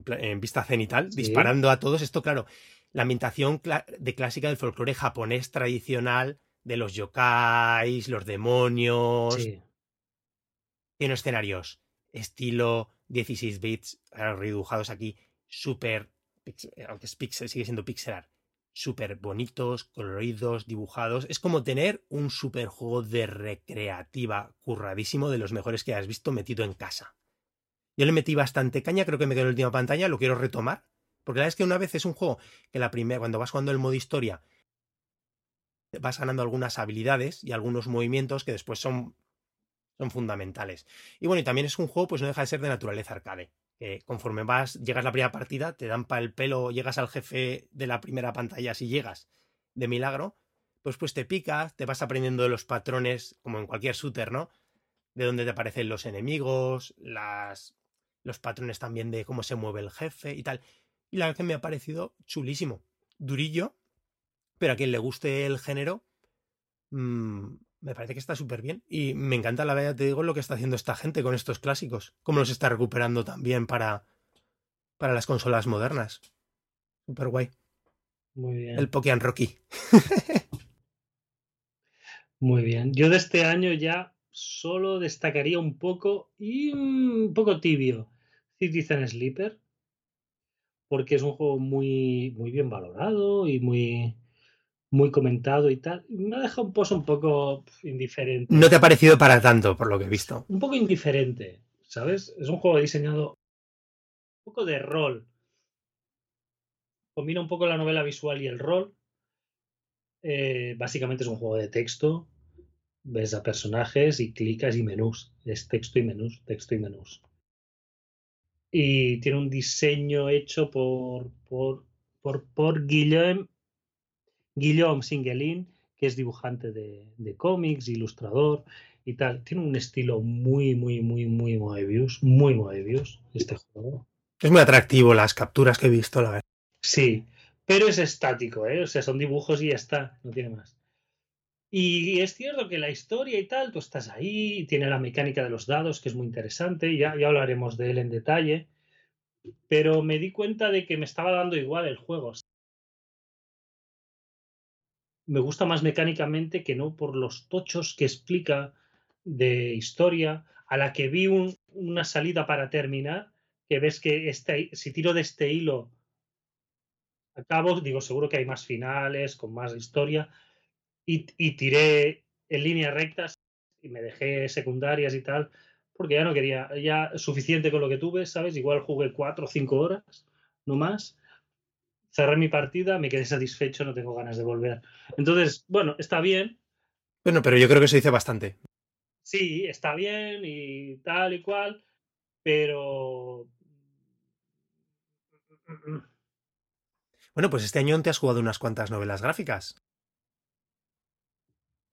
en vista cenital, disparando a todos. Esto, claro, la ambientación de clásica del folclore japonés tradicional, de los yokais, los demonios. Sí. Tiene escenarios estilo 16 bits, redujados aquí, súper, aunque es pixel, sigue siendo pixelar, súper bonitos, coloridos, dibujados. Es como tener un super juego de recreativa curradísimo de los mejores que has visto metido en casa. Yo le metí bastante caña, creo que me quedó en la última pantalla, lo quiero retomar. Porque la verdad es que una vez es un juego que la primera, cuando vas jugando el modo historia, vas ganando algunas habilidades y algunos movimientos que después son, son fundamentales. Y bueno, y también es un juego, pues no deja de ser de naturaleza arcade. Conforme vas, llegas a la primera partida, te dan para el pelo, llegas al jefe de la primera pantalla, si llegas de milagro, pues pues te picas, te vas aprendiendo de los patrones, como en cualquier shooter, ¿no? De dónde te aparecen los enemigos, las, los patrones también de cómo se mueve el jefe y tal. Y la verdad que me ha parecido chulísimo. Durillo, pero a quien le guste el género, mmm, me parece que está súper bien. Y me encanta, la verdad, te digo, lo que está haciendo esta gente con estos clásicos. Cómo los está recuperando también para, para las consolas modernas. Súper guay. Muy bien. El Pokémon Rocky. Muy bien. Yo de este año ya solo destacaría un poco y un poco tibio Citizen Sleeper porque es un juego muy, muy bien valorado y muy, muy comentado y tal. Me ha dejado un pozo un poco indiferente. No te ha parecido para tanto, por lo que he visto. Un poco indiferente, ¿sabes? Es un juego diseñado un poco de rol. Combina un poco la novela visual y el rol. Eh, básicamente es un juego de texto. Ves a personajes y clicas y menús. Es texto y menús, texto y menús y tiene un diseño hecho por, por, por, por Guillaume, Guillaume Singelin, que es dibujante de, de cómics, ilustrador y tal. Tiene un estilo muy, muy, muy, muy Moebius, muy Moebius este juego. Es muy atractivo las capturas que he visto, la verdad. Sí, pero es estático, ¿eh? O sea, son dibujos y ya está, no tiene más. Y es cierto que la historia y tal, tú estás ahí, tiene la mecánica de los dados, que es muy interesante, ya, ya hablaremos de él en detalle, pero me di cuenta de que me estaba dando igual el juego. Me gusta más mecánicamente que no por los tochos que explica de historia, a la que vi una salida para terminar, que ves que este, si tiro de este hilo acabo, digo, seguro que hay más finales, con más historia, y, tiré en líneas rectas y me dejé secundarias y tal, porque ya no quería, ya suficiente con lo que tuve, ¿sabes? Igual jugué cuatro o cinco horas, no más. Cerré mi partida, me quedé satisfecho, no tengo ganas de volver. Entonces, bueno, está bien. Bueno, pero yo creo que se dice bastante. Sí, está bien y tal y cual, pero... Bueno, pues este año te has jugado unas cuantas novelas gráficas.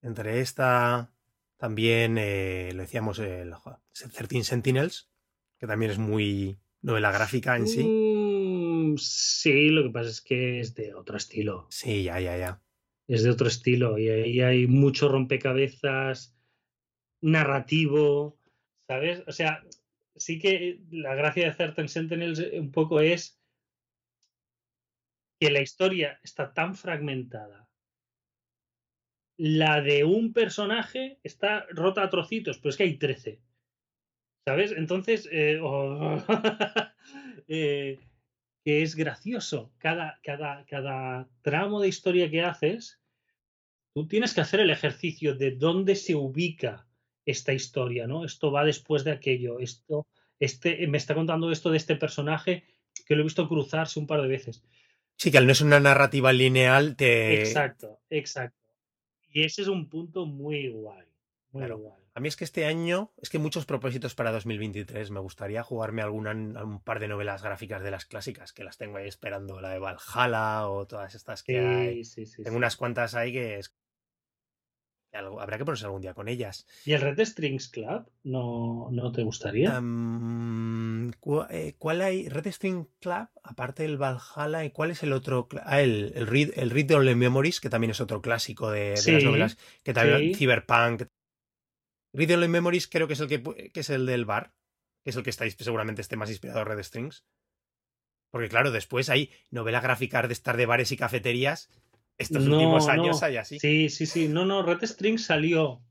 Entre esta, también eh, lo decíamos, el 13 Sentinels, que también es muy novela gráfica en sí. Mm, sí, lo que pasa es que es de otro estilo. Sí, ya, ya, ya. Es de otro estilo y ahí hay mucho rompecabezas narrativo, ¿sabes? O sea, sí que la gracia de 13 Sentinels un poco es que la historia está tan fragmentada la de un personaje está rota a trocitos, pero es que hay 13. ¿Sabes? Entonces, eh, oh, eh, que es gracioso. Cada, cada, cada tramo de historia que haces, tú tienes que hacer el ejercicio de dónde se ubica esta historia, ¿no? Esto va después de aquello. Esto, este, me está contando esto de este personaje que lo he visto cruzarse un par de veces. Sí, que al no es una narrativa lineal, te. Exacto, exacto. Y ese es un punto muy guay. Muy guay. A mí es que este año, es que muchos propósitos para 2023. Me gustaría jugarme alguna, un par de novelas gráficas de las clásicas, que las tengo ahí esperando, la de Valhalla o todas estas que hay. tengo unas cuantas ahí que habrá que ponerse algún día con ellas. ¿Y el Red Strings Club no, no te gustaría? Eh, ¿Cuál hay? Red Strings Club, aparte del Valhalla, ¿y cuál es el otro? Ah, el, el, Read, el Read Only Memories, que también es otro clásico de, las novelas, que también Cyberpunk. Read Only Memories creo que es el que, es el del bar, que es el que está seguramente esté más inspirado en Red Strings. Porque claro, después hay novela gráfica de estar de bares y cafeterías estos últimos años hay así. Sí, sí, sí. No, no, Red String salió.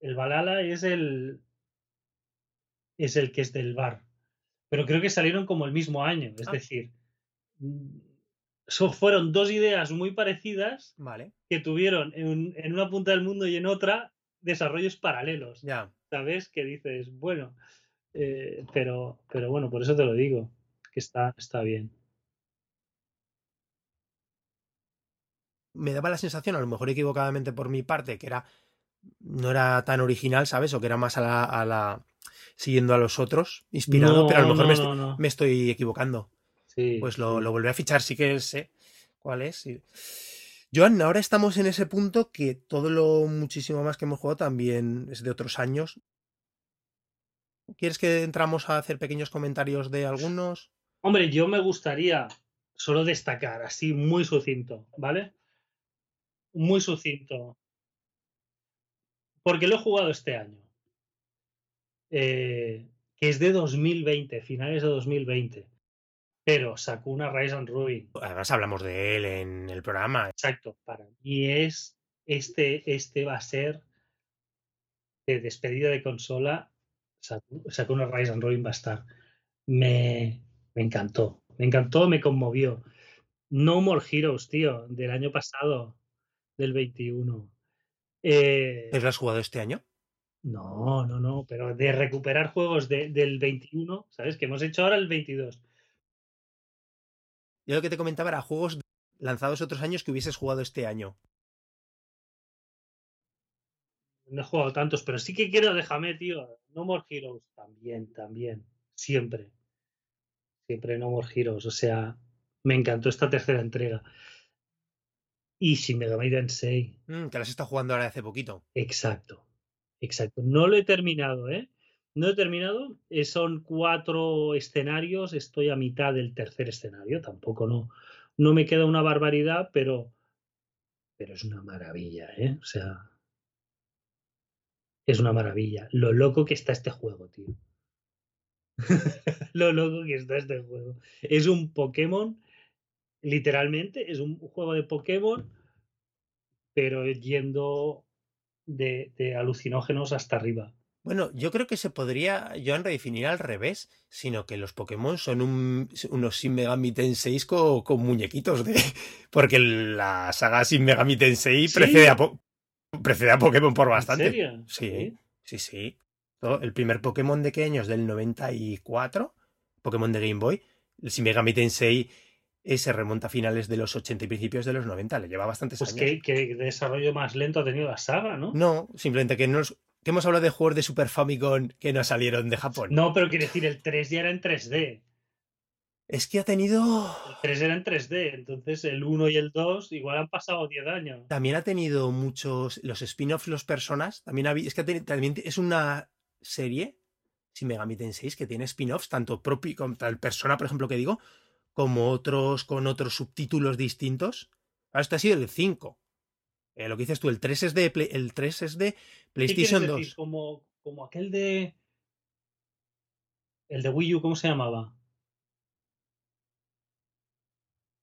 El Balala es el. Es el que es del bar. Pero creo que salieron como el mismo año. Es ah. decir, fueron dos ideas muy parecidas vale. que tuvieron en, una punta del mundo y en otra desarrollos paralelos. Ya. ¿Sabes? Que dices, bueno, eh, pero, pero bueno, por eso te lo digo, que está, está bien. Me daba la sensación, a lo mejor equivocadamente por mi parte, que era no era tan original, ¿sabes? O que era más a la, a la siguiendo a los otros, inspirado, pero a lo mejor me, estoy, equivocando. Sí, pues lo, lo volví a fichar, sí que sé cuál es. Joan, ahora estamos en ese punto que todo lo muchísimo más que hemos jugado también es de otros años. ¿Quieres que entramos a hacer pequeños comentarios de algunos? Hombre, yo me gustaría solo destacar, así muy sucinto, ¿vale? Muy sucinto. Porque lo he jugado este año. Eh, que es de 2020, finales de 2020. Pero sacó una Rise and Ruin. Además hablamos de él en el programa. Exacto, para mí es este, este va a ser de despedida de consola. Sacó, una Rise and Ruin va a estar. Me, me encantó, me encantó, me conmovió. No More Heroes, tío, del año pasado, del 21. Eh, ¿Lo has jugado este año? No, no, no, pero de recuperar juegos del 21, ¿sabes? Que hemos hecho ahora el 22. Yo lo que te comentaba era juegos lanzados otros años que hubieses jugado este año. No he jugado tantos, pero sí que quiero, déjame, tío. No More Heroes, también, también. Siempre. Siempre No More Heroes. O sea, me encantó esta tercera entrega. Y Shin Megami Tensei. Mm, que las está jugando ahora hace poquito. Exacto. Exacto. No lo he terminado, ¿eh? No he terminado. Eh, son cuatro escenarios. Estoy a mitad del tercer escenario. Tampoco no, no me queda una barbaridad, pero, pero es una maravilla, ¿eh? O sea, es una maravilla. Lo loco que está este juego, tío. lo loco que está este juego. Es un Pokémon, literalmente, es un juego de Pokémon, pero yendo de, alucinógenos hasta arriba. Bueno, yo creo que se podría, yo en redefinir al revés, sino que los Pokémon son unos Sin Megami Tensei con, con, muñequitos de... Porque la saga Sin Megami Tensei precede, a precede a Pokémon por bastante. ¿En serio? Sí, sí, sí. El primer Pokémon de qué años? Del 94, Pokémon de Game Boy. El Sin Megami Tensei se remonta a finales de los 80 y principios de los 90, le lleva bastantes pues años. Que, desarrollo más lento ha tenido la saga, ¿no? No, simplemente que, nos, que hemos hablado de juegos de Super Famicom que no salieron de Japón. No, pero quiere decir, el 3 ya era en 3D. Es que ha tenido. El 3 era en 3D, entonces el 1 y el 2 igual han pasado 10 años. También ha tenido muchos. Los spin-offs, los personas. También ha, es que también es una serie, si Megami Tensei, que tiene spin-offs, tanto propio como el persona, por ejemplo, que digo, como otros con otros subtítulos distintos. Ahora este ha sido el 5. Eh, lo que dices tú, el 3 es de, el 3 es de PlayStation 2. Como, como aquel de. El de Wii U, ¿cómo se llamaba?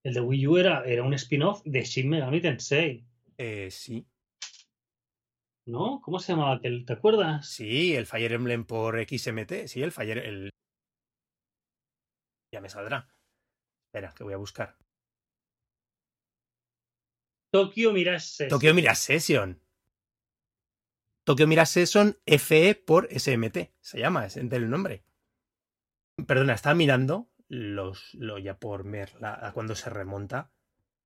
El de Wii U era, era un spin-off de Shin Megami Tensei. Eh, sí. ¿No? ¿Cómo se llamaba aquel? ¿Te acuerdas? Sí, el Fire Emblem por XMT. Sí, el Fire. El... Ya me saldrá. Espera, que voy a buscar. Tokyo Mirage Session. Tokyo Mirage Session. Tokyo Mirage Session FE por SMT. Se llama, es el nombre. Perdona, estaba mirando los, lo ya por ver a cuando se remonta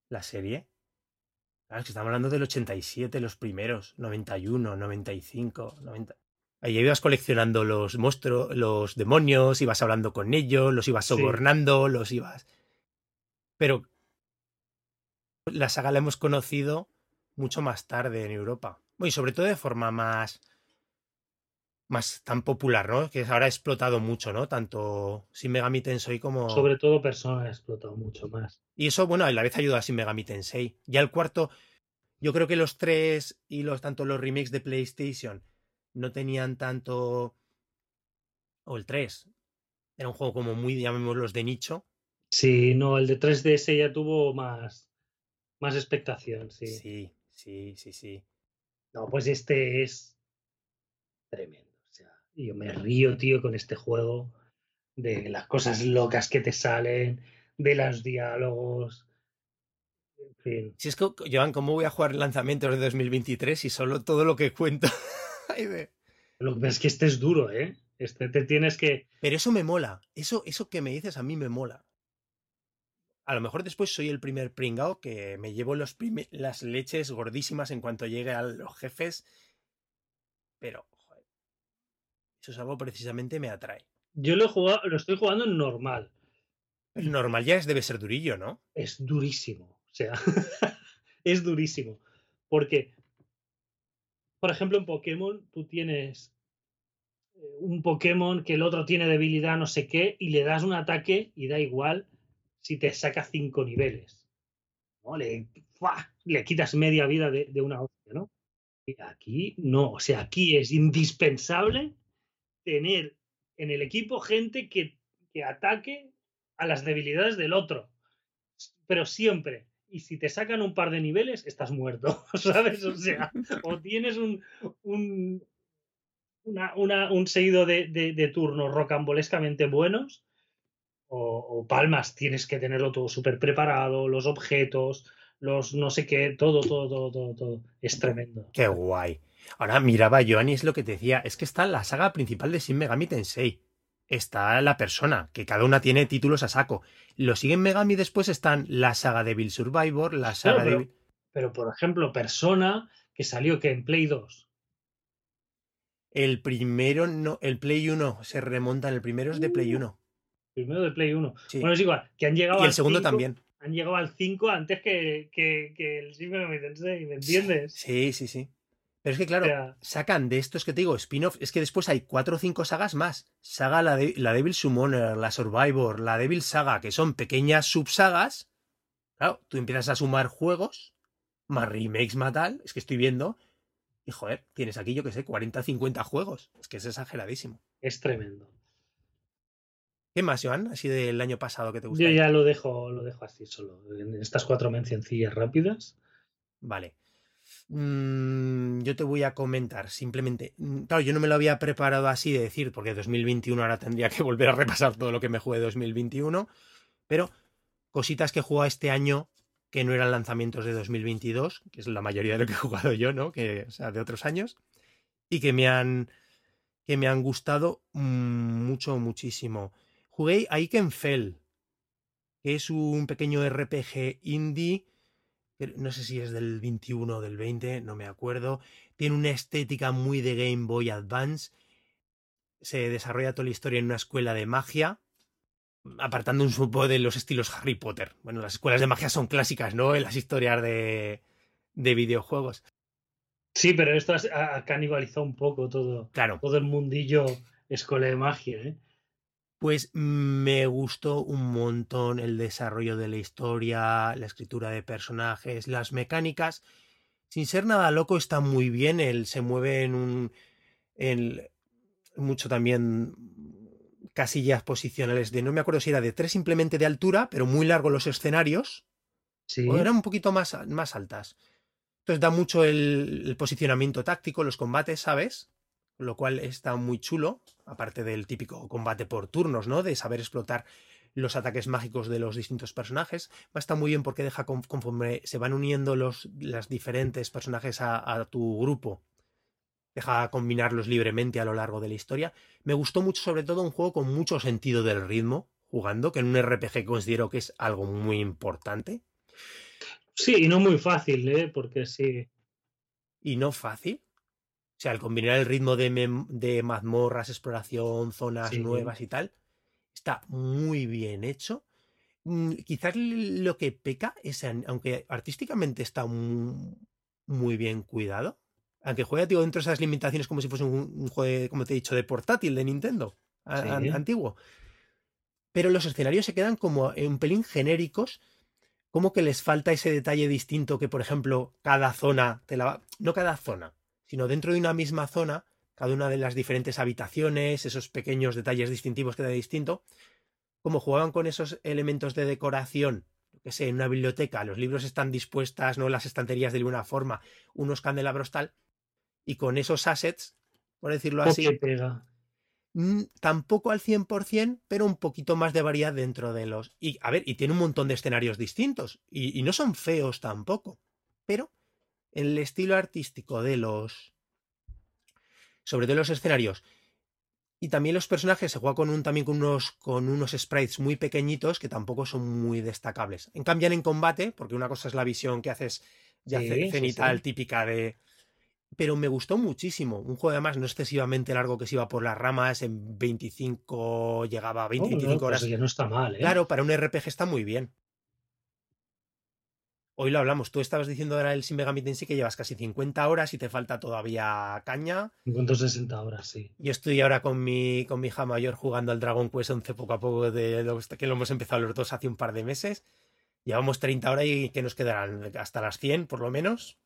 la serie. Claro, es que estamos hablando del 87, los primeros, 91, 95, 90. Ahí ibas coleccionando los monstruos, los demonios, ibas hablando con ellos, los ibas sobornando, los ibas pero la saga la hemos conocido mucho más tarde en Europa. Y sobre todo de forma más más tan popular, ¿no? Que ahora ha explotado mucho, ¿no? Tanto Sin Megami Tensei como... Sobre todo Persona ha explotado mucho más. Y eso, bueno, a la vez ayuda a Sin Megami Tensei. Ya el cuarto, yo creo que los tres y los tanto los remakes de PlayStation no tenían tanto... O el 3. Era un juego como muy, llamémoslos, de nicho. Sí, no, el de 3DS ya tuvo más, más expectación, sí. Sí, sí, sí, sí. No, pues este es tremendo. O sea, yo me río, tío, con este juego, de las cosas locas que te salen, de los diálogos. Si es que, Joan, ¿cómo voy a jugar lanzamientos de 2023 y solo todo lo que cuento? Lo que es que este es duro, ¿eh? Este te tienes que. Pero eso me mola. Eso, eso que me dices a mí me mola. A lo mejor después soy el primer pringao que me llevo los las leches gordísimas en cuanto llegue a los jefes. Pero, joder, eso es algo precisamente me atrae. Yo lo, he jugado, lo estoy jugando en normal. El normal ya es, debe ser durillo, ¿no? Es durísimo. O sea, es durísimo. Porque, por ejemplo, en Pokémon tú tienes eh, un Pokémon que el otro tiene debilidad no sé qué y le das un ataque y da igual si te saca cinco niveles. ¿no? Le, le quitas media vida de, de una hostia, ¿no? Y aquí no, o sea, aquí es indispensable tener en el equipo gente que, que ataque a las debilidades del otro. Pero siempre. Y si te sacan un par de niveles, estás muerto, ¿sabes? O sea, o tienes un, un, una, un seguido de, de, turnos rocambolescamente buenos, o, palmas, tienes que tenerlo todo súper preparado, los objetos, los no sé qué, todo, todo, todo, todo, todo. Es tremendo. Qué guay. Ahora miraba, Joanny, es lo que te decía, es que está la saga principal de Shin Megami Tensei. Está la persona, que cada una tiene títulos a saco. Lo siguen Megami después están la saga Devil Survivor, la saga pero, de... Pero, por ejemplo, Persona, que salió que en Play 2. El primero, no, el Play 1 se remonta, el primero es de Play 1. Primero de Play 1. Bueno, es igual, que han llegado Y el segundo también. Han llegado al 5 antes que, que, que el Tensei, ¿me entiendes? Sí, sí, sí. Pero es que, claro, sacan de estos que te digo, spin-off, es que después hay cuatro o cinco sagas más. Saga la, de, la Devil Summoner, la Survivor, la Devil Saga, que son pequeñas subsagas. Claro, tú empiezas a sumar juegos, más remakes, más tal, es que estoy viendo, y joder, tienes aquí, yo que sé, 40, 50 juegos. Es que es exageradísimo. Es tremendo. ¿Qué más, Joan? Así del año pasado que te gusta. Yo ya lo dejo, lo dejo así solo. En estas cuatro mencioncillas rápidas. Vale. Mm, yo te voy a comentar simplemente. Mm, claro, yo no me lo había preparado así de decir, porque 2021 ahora tendría que volver a repasar todo lo que me jugué 2021. Pero cositas que he jugado este año que no eran lanzamientos de 2022, que es la mayoría de lo que he jugado yo, ¿no? Que, o sea, de otros años. Y que me han. que me han gustado mm, mucho, muchísimo. Jugué a Ikenfell, que es un pequeño RPG indie no sé si es del 21 o del 20, no me acuerdo. Tiene una estética muy de Game Boy Advance. Se desarrolla toda la historia en una escuela de magia, apartando un poco de los estilos Harry Potter. Bueno, las escuelas de magia son clásicas, ¿no? En las historias de, de videojuegos. Sí, pero esto ha canibalizado un poco todo, claro. todo el mundillo escuela de magia, ¿eh? Pues me gustó un montón el desarrollo de la historia, la escritura de personajes, las mecánicas. Sin ser nada loco, está muy bien. Él se mueve en un. En mucho también casillas posicionales de. No me acuerdo si era de tres simplemente de altura, pero muy largos los escenarios. Sí. O eran un poquito más, más altas. Entonces da mucho el, el posicionamiento táctico, los combates, ¿sabes? Lo cual está muy chulo, aparte del típico combate por turnos, ¿no? De saber explotar los ataques mágicos de los distintos personajes. Va a estar muy bien porque deja conforme se van uniendo los las diferentes personajes a, tu grupo. Deja combinarlos libremente a lo largo de la historia. Me gustó mucho, sobre todo, un juego con mucho sentido del ritmo jugando, que en un RPG considero que es algo muy importante. Sí, y no muy fácil, ¿eh? Porque sí. ¿Y no fácil? O sea, al combinar el ritmo de, de mazmorras, exploración, zonas nuevas y tal, está muy bien hecho. Mm, quizás lo que peca es, aunque artísticamente está muy, bien cuidado, aunque juega dentro de esas limitaciones como si fuese un, juego, como te he dicho, de portátil de Nintendo antiguo. Pero los escenarios se quedan como un pelín genéricos, como que les falta ese detalle distinto que, por ejemplo, cada zona te la No cada zona, sino dentro de una misma zona, cada una de las diferentes habitaciones, esos pequeños detalles distintivos que da distinto, como jugaban con esos elementos de decoración, que sé, en una biblioteca, los libros están dispuestas, no las estanterías de alguna forma, unos candelabros tal, y con esos assets, por decirlo así, Mm, tampoco al 100%, pero un poquito más de variedad dentro de los... Y a ver, y tiene un montón de escenarios distintos, y, no son feos tampoco, pero el estilo artístico de los... Sobre todo los escenarios. Y también los personajes se juega con un, también con unos, con unos sprites muy pequeñitos que tampoco son muy destacables. En cambian en combate, porque una cosa es la visión que haces ya cenital típica de, pero me gustó muchísimo. Un juego además no excesivamente largo que se iba por las ramas, en 25 llegaba a 20, 25 pues horas. ya no está mal, ¿eh? Claro, para un RPG está muy bien. Hoy lo hablamos, tú estabas diciendo ahora el Sin Megami Tensei que llevas casi 50 horas y te falta todavía caña. 50 horas, sí. Yo estoy ahora con mi, con mi hija mayor jugando al Dragon Quest 11 poco a poco, de que lo hemos empezado los dos hace un par de meses. Llevamos 30 horas y que nos quedarán hasta las 100 por lo menos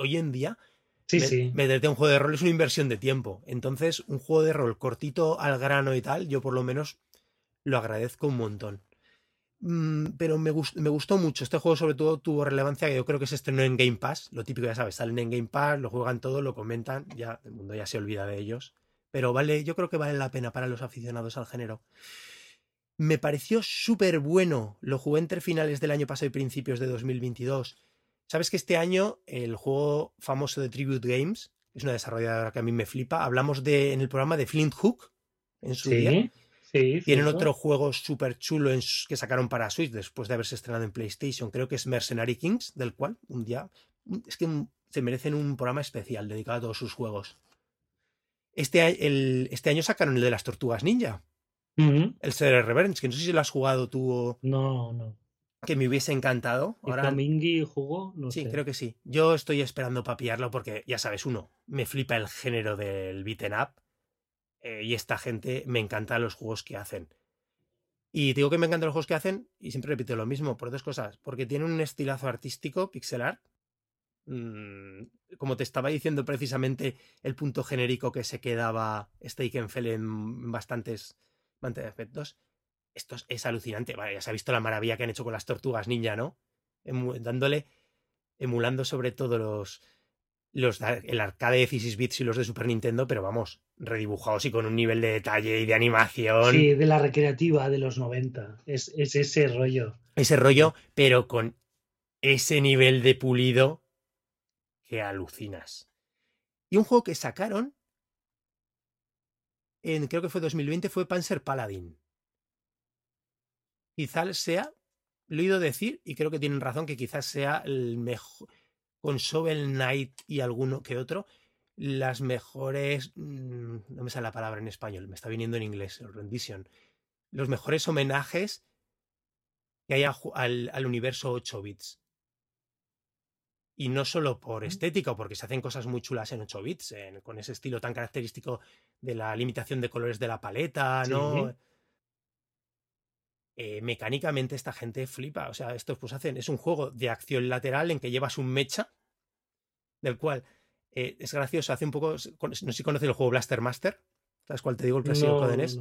hoy en día, sí, sí. meterte un juego de rol es una inversión de tiempo. Entonces, un juego de rol cortito al grano y tal, yo por lo menos lo agradezco un montón. Mm, pero me, me, gustó mucho. Este juego, sobre todo, tuvo relevancia que yo creo que se estrenó en Game Pass. Lo típico, ya sabes, salen en Game Pass, lo juegan todo, lo comentan, ya el mundo ya se olvida de ellos. Pero vale, yo creo que vale la pena para los aficionados al género. Me pareció súper bueno. Lo jugué entre finales del año pasado y principios de 2022 Sabes que este año el juego famoso de Tribute Games, es una desarrolladora que a mí me flipa, hablamos de, en el programa de Flint Hook en su día. Sí, Tienen otro juego súper chulo que sacaron para Switch después de haberse estrenado en PlayStation. Creo que es Mercenary Kings, del cual un día. Es que se merecen un programa especial dedicado a todos sus juegos. Este, el, este año sacaron el de las tortugas ninja. El Ser Reverence, que no sé si lo has jugado tú o. No, no que me hubiese encantado. Ahora, ¿Y jugó? No sí, creo que sí. Yo estoy esperando para pillarlo porque, ya sabes, uno, me flipa el género del beaten up eh, y esta gente me encanta los juegos que hacen. Y digo que me encantan los juegos que hacen y siempre repito lo mismo por dos cosas. Porque tiene un estilazo artístico, pixel art. Mm, como te estaba diciendo precisamente, el punto genérico que se quedaba Stakenfell en bastantes, bastantes aspectos esto es, alucinante. Vale, ya se ha visto la maravilla que han hecho con las tortugas ninja, ¿no? dándole, emulando sobre todo los, los el arcade de 16 bits y los de Super Nintendo, pero vamos, redibujados y con un nivel de detalle y de animación. Sí, de la recreativa de los 90. Es, es ese rollo. Ese rollo, pero con ese nivel de pulido que alucinas. Y un juego que sacaron en creo que fue 2020 fue Panzer Paladin quizás sea, lo he oído decir y creo que tienen razón, que quizás sea el mejor, con Shovel Knight y alguno que otro, las mejores, mm, no me sale la palabra en español, me está viniendo en inglés, rendition, los mejores homenajes que hay al, universo 8 bits. Y no solo por estética, porque se hacen cosas muy chulas en 8 bits, con ese estilo tan característico de la limitación de colores de la paleta, ¿no? Eh, mecánicamente esta gente flipa. O sea, estos pues hacen, es un juego de acción lateral en que llevas un mecha, del cual eh, es gracioso, hace un poco, no sé si conoces el juego Blaster Master, ¿sabes cuál te digo? El clásico de NES.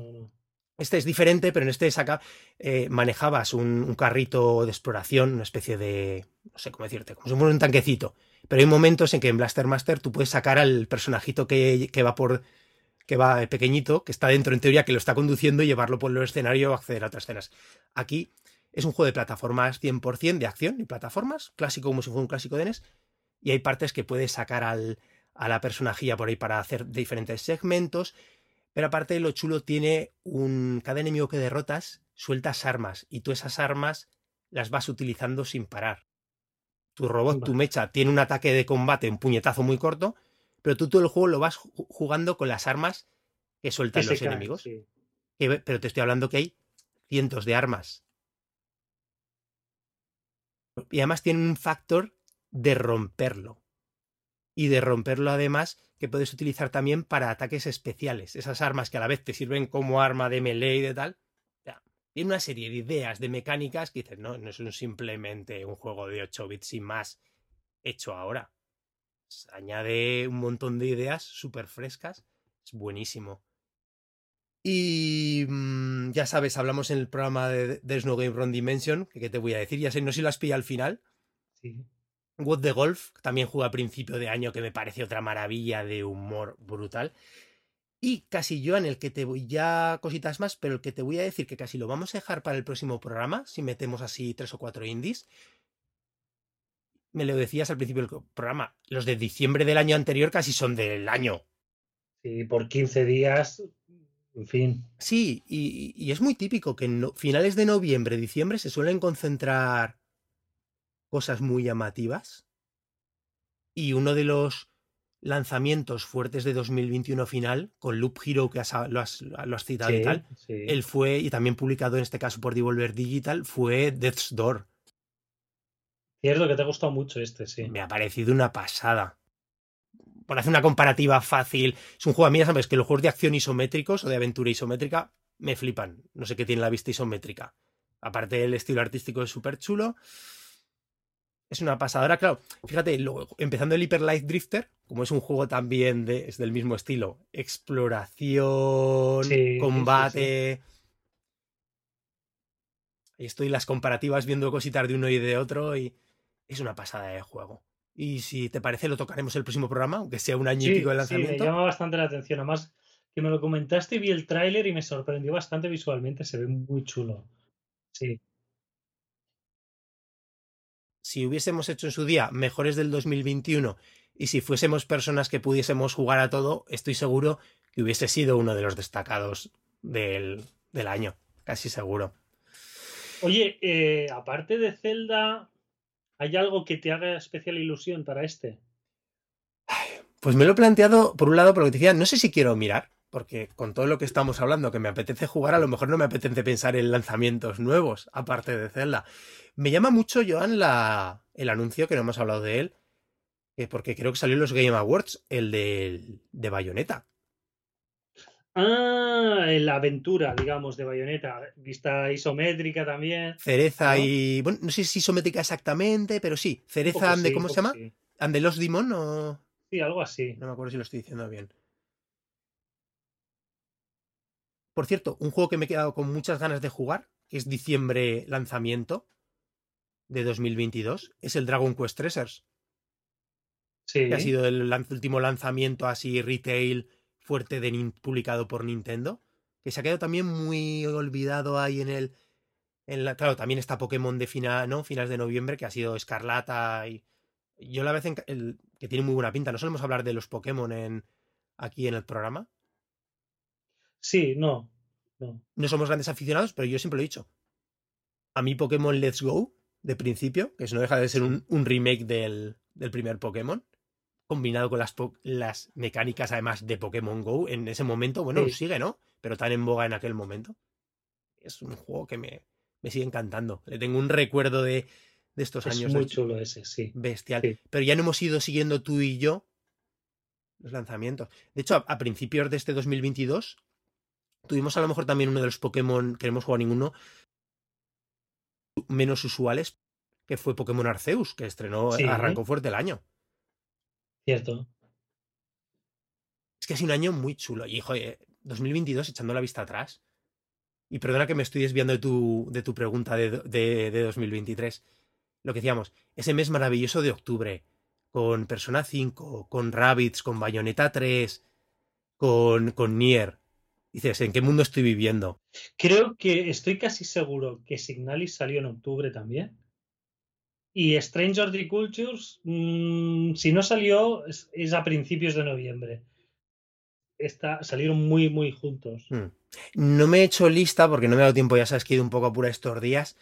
Este es diferente, pero en este saca, eh, manejabas un, carrito de exploración, una especie de, no sé cómo decirte, como si fuera un tanquecito. Pero hay momentos en que en Blaster Master tú puedes sacar al personajito que, que va por que va pequeñito, que está dentro en teoría, que lo está conduciendo y llevarlo por el escenario o acceder a otras escenas. Aquí es un juego de plataformas 100% de acción y plataformas, clásico como si fuera un clásico de NES, y hay partes que puedes sacar al, a la personajilla por ahí para hacer diferentes segmentos, pero aparte lo chulo tiene un... cada enemigo que derrotas sueltas armas y tú esas armas las vas utilizando sin parar. Tu robot, tu mecha, tiene un ataque de combate, un puñetazo muy corto, pero tú todo el juego lo vas jugando con las armas que sueltan los enemigos. pero te estoy hablando que hay cientos de armas. Y además tiene un factor de romperlo. Y de romperlo además que puedes utilizar también para ataques especiales. Esas armas que a la vez te sirven como arma de melee y de tal. tiene una serie de ideas, de mecánicas que dices, no, no es simplemente un juego de 8 bits sin más hecho ahora añade un montón de ideas súper frescas. Es buenísimo. Y mm, ya sabes, hablamos en el programa de There's No Game Run Dimension, que, te voy a decir, ya sé, no sé si lo has pillado al final. Sí. What the Golf también juega a principio de año, que me parece otra maravilla de humor brutal. Y casi yo en el que te voy ya cositas más, pero el que te voy a decir que casi lo vamos a dejar para el próximo programa, si metemos así tres o cuatro indies. Me lo decías al principio del programa, los de diciembre del año anterior casi son del año. Sí, por 15 días, en fin. Sí, y, es muy típico que en finales de noviembre, diciembre se suelen concentrar cosas muy llamativas. Y uno de los lanzamientos fuertes de 2021 final, con Loop Hero, que lo, has, citado y tal, él fue, y también publicado en este caso por Devolver Digital, fue Death's Door. Cierto que te ha gustado mucho este, sí. Me ha parecido una pasada. Por hacer una comparativa fácil, es un juego a mí, sabes que los juegos de acción isométricos o de aventura isométrica me flipan. No sé qué tiene la vista isométrica. Aparte, el estilo artístico es súper chulo es una pasadora, claro. Fíjate, empezando el Hyper Light Drifter, como es un juego también de, es del mismo estilo, exploración, combate. Ahí estoy las comparativas viendo cositas de uno y de otro y es una pasada de juego. Y si te parece, lo tocaremos el próximo programa, aunque sea un año y pico de lanzamiento. Sí, me llama bastante la atención. Además, que me lo comentaste y vi el tráiler y me sorprendió bastante visualmente. Se ve muy chulo. Sí si hubiésemos hecho en su día mejores del 2021 y si fuésemos personas que pudiésemos jugar a todo, estoy seguro que hubiese sido uno de los destacados del, año, casi seguro. Oye, eh, aparte de Zelda, ¿hay algo que te haga especial ilusión para este? Pues me lo he planteado por un lado, porque te decía, no sé si quiero mirar, porque con todo lo que estamos hablando, que me apetece jugar, a lo mejor no me apetece pensar en lanzamientos nuevos, aparte de Zelda. Me llama mucho, Joan, la, el anuncio, que no hemos hablado de él, porque creo que salió en los Game Awards, el de, de Bayonetta. Ah, la aventura, digamos, de Bayonetta. Vista isométrica también. Cereza y. Bueno, no sé si isométrica exactamente, pero sí. Cereza ande, ¿cómo se llama? ¿Ande los Demon o.? Sí, algo así. No me acuerdo si lo estoy diciendo bien. Por cierto, un juego que me he quedado con muchas ganas de jugar, que es diciembre lanzamiento, de 2022 es el Dragon Quest Treasures. Sí. Que ha sido el último lanzamiento así retail fuerte de, publicado por Nintendo. Que se ha quedado también muy olvidado ahí en el. En la, claro, también está Pokémon de final, ¿no? finales de noviembre, que ha sido Escarlata y. Yo la vez en, el, que tiene muy buena pinta. No solemos hablar de los Pokémon en, aquí en el programa. Sí, no, no. No somos grandes aficionados, pero yo siempre lo he dicho. A mí Pokémon Let's Go de principio, que eso no deja de ser un, remake del, primer Pokémon, combinado con las, las, mecánicas además de Pokémon Go en ese momento, bueno, sigue, ¿no? Pero tan en boga en aquel momento. Es un juego que me, me sigue encantando. Le tengo un recuerdo de, de estos años. Es muy chulo ese, sí. Bestial. Pero ya no hemos ido siguiendo tú y yo los lanzamientos. De hecho, a, principios de este 2022 tuvimos a lo mejor también uno de los Pokémon que no hemos jugado ninguno, menos usuales, que fue Pokémon Arceus, que estrenó, arrancó fuerte el año. Cierto. Es que ha sido un año muy chulo. Y, joder, 2022 echando la vista atrás. Y perdona que me estoy desviando de tu, de tu pregunta de, de, de 2023. Lo que decíamos, ese mes maravilloso de octubre, con Persona 5, con Rabbits, con Bayonetta 3, con, con Nier, Dices, ¿en qué mundo estoy viviendo? Creo que estoy casi seguro que Signalis salió en octubre también. Y Strange Horticultures, mm, si no salió, es, a principios de noviembre. Está, salieron muy, muy juntos. Hmm. No me he hecho lista porque no me ha dado tiempo, ya sabes que he ido un poco apura estos días.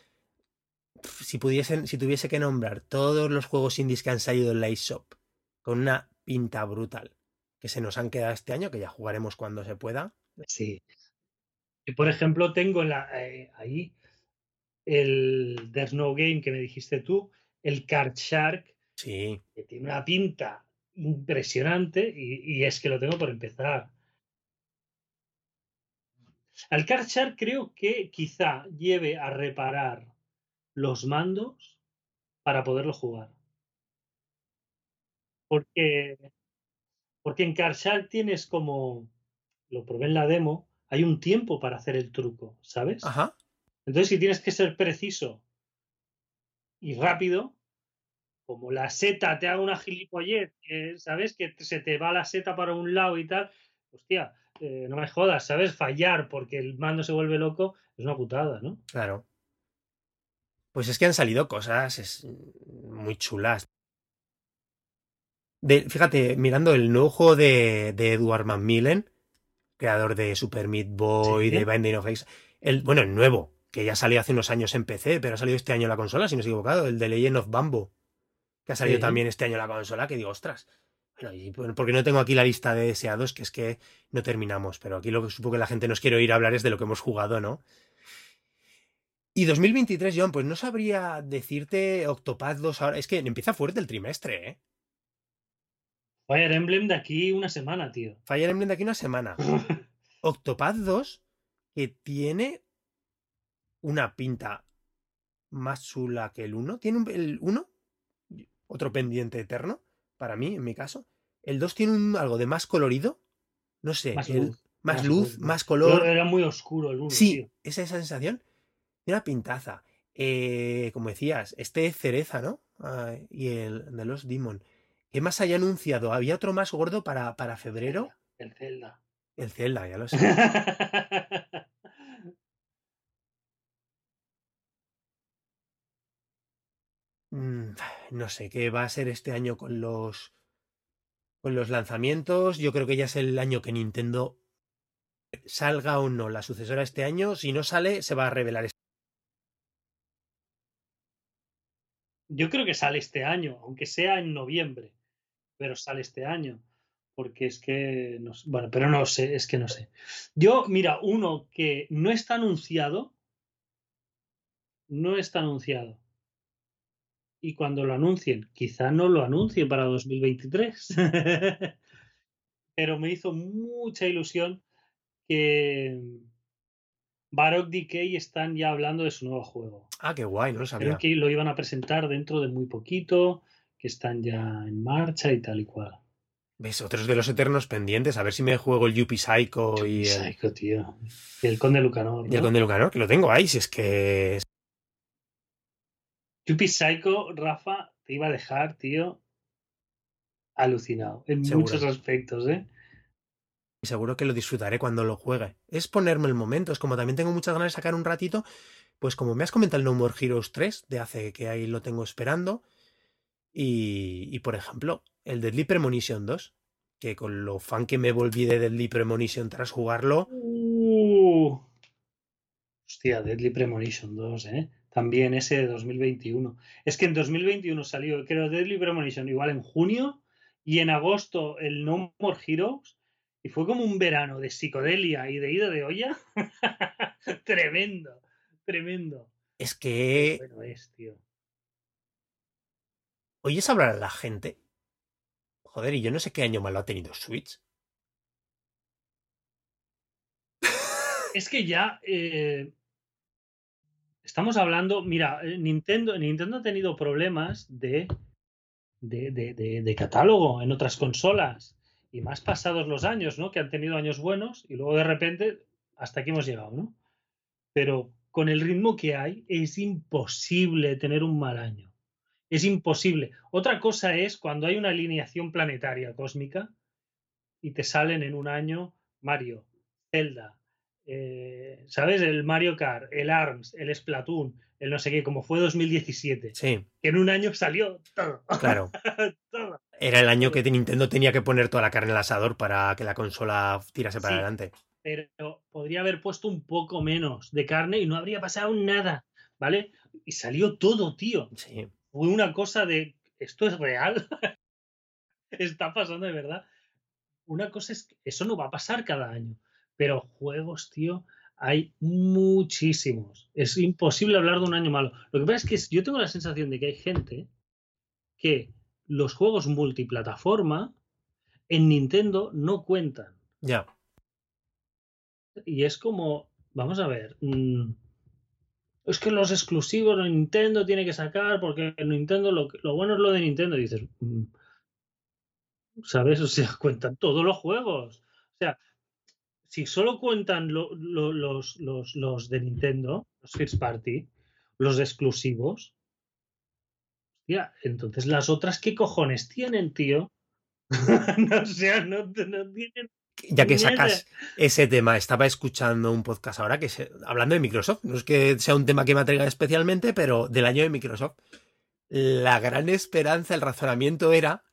Si pudiesen, si tuviese que nombrar todos los juegos indies que han salido en la eShop con una pinta brutal que se nos han quedado este año, que ya jugaremos cuando se pueda. Sí. Y por ejemplo, tengo la, eh, ahí el There's No Game que me dijiste tú, el Card Shark, sí. que tiene una pinta impresionante y, es que lo tengo por empezar. Al Card Shark creo que quizá lleve a reparar los mandos para poderlo jugar. Porque, porque en Card Shark tienes como lo probé en la demo, hay un tiempo para hacer el truco, ¿sabes? Ajá. Entonces, si tienes que ser preciso y rápido, como la seta te haga una gilipollez, ¿sabes? Que se te va la seta para un lado y tal, hostia, eh, no me jodas, ¿sabes? Fallar porque el mando se vuelve loco es una putada, ¿no? Claro. Pues es que han salido cosas muy chulas. De, fíjate, mirando el nuevo juego de, de Edward Macmillan, creador de Super Meat Boy, de Binding of Isaac, el, bueno, el nuevo, que ya salió hace unos años en PC, pero ha salido este año la consola, si no estoy equivocado, el de Legend of Bamboo, que ha salido también este año la consola, que digo, ostras. Bueno, porque no tengo aquí la lista de deseados, que es que no terminamos, pero aquí lo que supongo que la gente nos quiere oír hablar es de lo que hemos jugado, ¿no? Y 2023, John, pues no sabría decirte Octopath 2 ahora. Es que empieza fuerte el trimestre, ¿eh? Fire Emblem de aquí una semana, tío. Fire Emblem de aquí una semana. Octopath 2, que tiene una pinta más chula que el 1. Tiene el 1, otro pendiente eterno, para mí, en mi caso. El 2 tiene algo de más colorido. No sé, más, luz, más, luz, más color. Era muy oscuro el 1. Sí, esa, esa sensación. Tiene una pintaza. Eh, como decías, este cereza, ¿no? Ah, y el de los Demon. ¿Qué más haya anunciado? ¿Había otro más gordo para, para febrero? El Zelda. El Zelda, ya lo sé. Mm, no sé qué va a ser este año con los con los lanzamientos. Yo creo que ya es el año que Nintendo salga o no la sucesora este año. Si no sale, se va a revelar. Este Yo creo que sale este año, aunque sea en noviembre pero sale este año. Porque es que, no, bueno, pero no sé, es que no sé. Yo, mira, uno que no está anunciado, no está anunciado. Y cuando lo anuncien, quizá no lo anuncien para 2023. pero me hizo mucha ilusión que Baroque Decay están ya hablando de su nuevo juego. Ah, qué guay, no lo sabía. Creo que lo iban a presentar dentro de muy poquito que están ya en marcha y tal y cual. ¿Ves? Otros de los eternos pendientes. A ver si me juego el Yuppie Psycho y el. Psycho, tío. Y el Conde Lucanor. Y el Conde Lucanor, que lo tengo ahí, si es que. Yuppie Psycho, Rafa, te iba a dejar, tío, alucinado. En muchos aspectos, ¿eh? Y seguro que lo disfrutaré cuando lo juegue. Es ponerme el momento. Es como también tengo muchas ganas de sacar un ratito. Pues como me has comentado el No More Heroes 3, de hace que ahí lo tengo esperando y, por ejemplo, el Deadly Premonition 2, que con lo fan que me volví de Deadly Premonition tras jugarlo. Uh, hostia, Deadly Premonition 2, ¿eh? También ese de 2021. Es que en 2021 salió, creo, Deadly Premonition igual en junio y en agosto el No More Heroes. Y fue como un verano de psicodelia y de ida de olla. tremendo, tremendo. Es que. bueno es, tío. ¿Oyes hablar a la gente? Joder, y yo no sé qué año malo ha tenido Switch. Es que ya eh, estamos hablando, mira, eh, Nintendo, Nintendo ha tenido problemas de, de, de, catálogo en otras consolas y más pasados los años, ¿no? Que han tenido años buenos y luego de repente hasta aquí hemos llegado, ¿no? Pero con el ritmo que hay es imposible tener un mal año. Es imposible. Otra cosa es cuando hay una alineación planetaria cósmica y te salen en un año Mario, Zelda, eh, ¿sabes? El Mario Kart, el ARMS, el Splatoon, el no sé qué, como fue 2017. Sí. Que en un año salió todo. Claro. Era el año que Nintendo tenía que poner toda la carne al asador para que la consola tirase para adelante. Pero podría haber puesto un poco menos de carne y no habría pasado nada, ¿vale? Y salió todo, tío. Sí fue una cosa de, ¿esto es real? ¿Está pasando de verdad? Una cosa es que eso no va a pasar cada año, pero juegos, tío, hay muchísimos. Es imposible hablar de un año malo. Lo que pasa es que yo tengo la sensación de que hay gente que los juegos multiplataforma en Nintendo no cuentan. Ya. Y es como, vamos a ver, mm, es que los exclusivos Nintendo tiene que sacar porque Nintendo lo, bueno es lo de Nintendo. Y dices, mm, ¿sabes? O sea, cuentan todos los juegos. O sea, si solo cuentan los, los, de Nintendo, los First Party, los exclusivos, hostia, entonces las otras, ¿qué cojones tienen, tío? no, o sea, no, no tienen ya que sacas ese tema, estaba escuchando un podcast ahora que se, hablando de Microsoft, no es que sea un tema que me atraiga especialmente, pero del año de Microsoft. La gran esperanza, el razonamiento era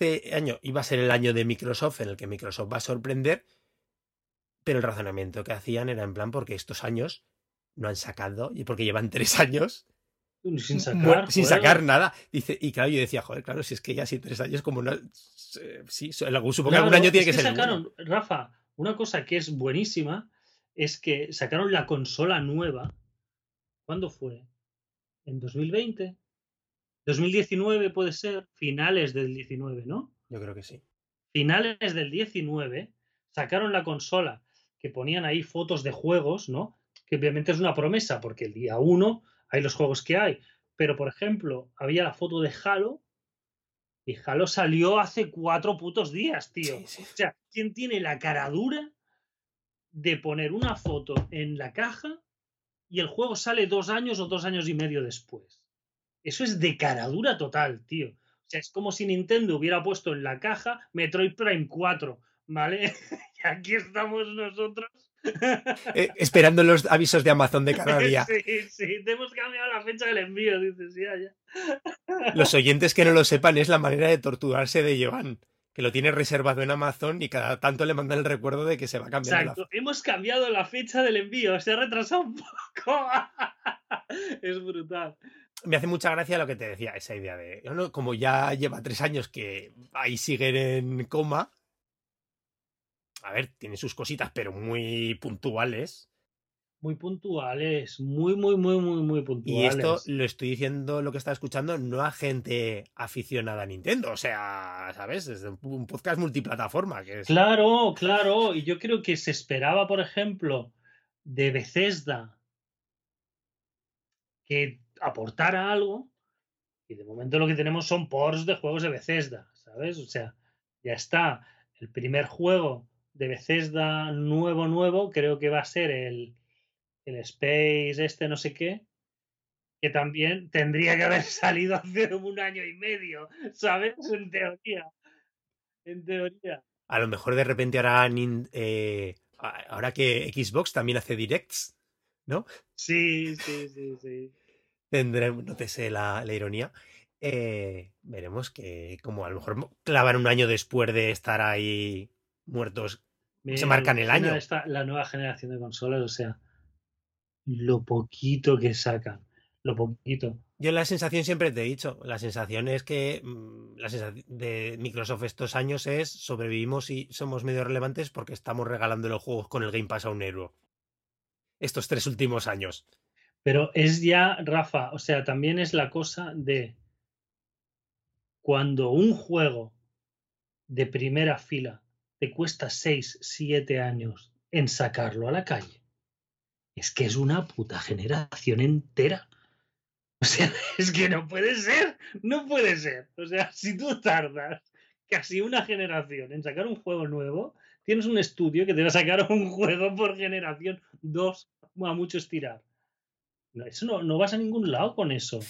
este año iba a ser el año de Microsoft en el que Microsoft va a sorprender, pero el razonamiento que hacían era en plan porque estos años no han sacado y porque llevan tres años sin sacar, sin sacar nada. Dice, y claro, yo decía, joder, claro, si es que ya si tres años, como no. Sí, supongo que algún año tiene que, ser. Sacaron, Rafa, una cosa que es buenísima es que sacaron la consola nueva. ¿Cuándo fue? ¿En 2020? 2019 puede ser, finales del 19, ¿no? Yo creo que sí. Finales del 19 sacaron la consola que ponían ahí fotos de juegos, ¿no? Que obviamente es una promesa, porque el día 1 hay los juegos que hay. Pero, por ejemplo, había la foto de Halo y Halo salió hace cuatro putos días, tío. O sea, ¿quién tiene la cara dura de poner una foto en la caja y el juego sale dos años o dos años y medio después? Eso es de cara dura total, tío. O sea, es como si Nintendo hubiera puesto en la caja Metroid Prime 4, ¿vale? y aquí estamos nosotros eh, esperando los avisos de Amazon de cada día. Sí, sí, te hemos cambiado la fecha del envío, dices, ya, ya. Los oyentes que no lo sepan es la manera de torturarse de Joan, que lo tiene reservado en Amazon y cada tanto le mandan el recuerdo de que se va a cambiar. Exacto, hemos cambiado la fecha del envío, se ha retrasado un poco. es brutal. Me hace mucha gracia lo que te decía, esa idea de, como ya lleva tres años que ahí siguen en coma, a ver, tiene sus cositas, pero muy puntuales. Muy puntuales, muy, muy, muy, muy, muy puntuales. Y esto lo estoy diciendo, lo que está escuchando, no a gente aficionada a Nintendo, o sea, ¿sabes? Es un podcast multiplataforma. Que es... Claro, claro, y yo creo que se esperaba, por ejemplo, de Bethesda que aportara algo, y de momento lo que tenemos son ports de juegos de Bethesda, ¿sabes? O sea, ya está. El primer juego de Bethesda nuevo, nuevo, creo que va a ser el, el Space, este no sé qué, que también tendría que haber salido hace un año y medio, ¿sabes? En teoría. En teoría. A lo mejor de repente ahora, eh, ahora que Xbox también hace directs, ¿no? Sí, sí, sí, sí. Tendremos, no te sé la, la ironía. Eh, veremos que como a lo mejor clavan un año después de estar ahí muertos se marcan el año. la nueva generación de consolas, o sea, lo poquito que sacan, lo poquito. Yo la sensación siempre te he dicho, la sensación es que mm, la sensación de Microsoft estos años es sobrevivimos y somos medio relevantes porque estamos regalando los juegos con el Game Pass a un euro. Estos tres últimos años. Pero es ya, Rafa, o sea, también es la cosa de cuando un juego de primera fila te cuesta 6, 7 años en sacarlo a la calle, es que es una puta generación entera. O sea, es que no puede ser, no puede ser. O sea, si tú tardas casi una generación en sacar un juego nuevo, tienes un estudio que te va a sacar un juego por generación, dos a mucho estirar. Eso no, no vas a ningún lado con eso.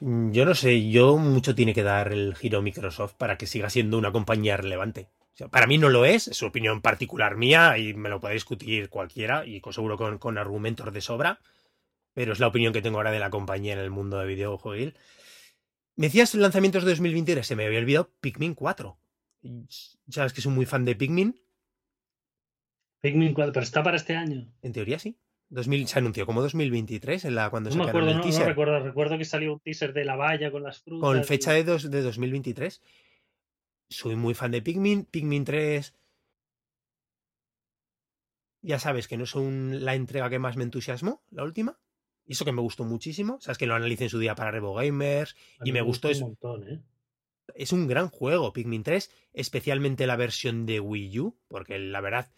Yo no sé, yo mucho tiene que dar el giro Microsoft para que siga siendo una compañía relevante para mí no lo es, es su opinión particular mía y me lo puede discutir cualquiera y seguro con, argumentos de sobra, pero es la opinión que tengo ahora de la compañía en el mundo de videojuegos. Me decías lanzamientos de 2023, se me había olvidado Pikmin 4. ¿Sabes que soy muy fan de Pikmin? Pikmin 4, pero está para este año. En teoría sí. 2000, se anunció como 2023 en la, cuando no me acuerdo, el teaser. No, recuerdo, recuerdo que salió un teaser de la valla con las frutas. Con fecha de, dos, de 2023 soy muy fan de Pikmin. Pikmin 3. Ya sabes que no es la entrega que más me entusiasmó, la última. Y eso que me gustó muchísimo. Sabes que lo analicé en su día para Revo Gamers. y me, gustó. Es, un montón, ¿eh? es un gran juego, Pikmin 3. Especialmente la versión de Wii U. Porque la verdad.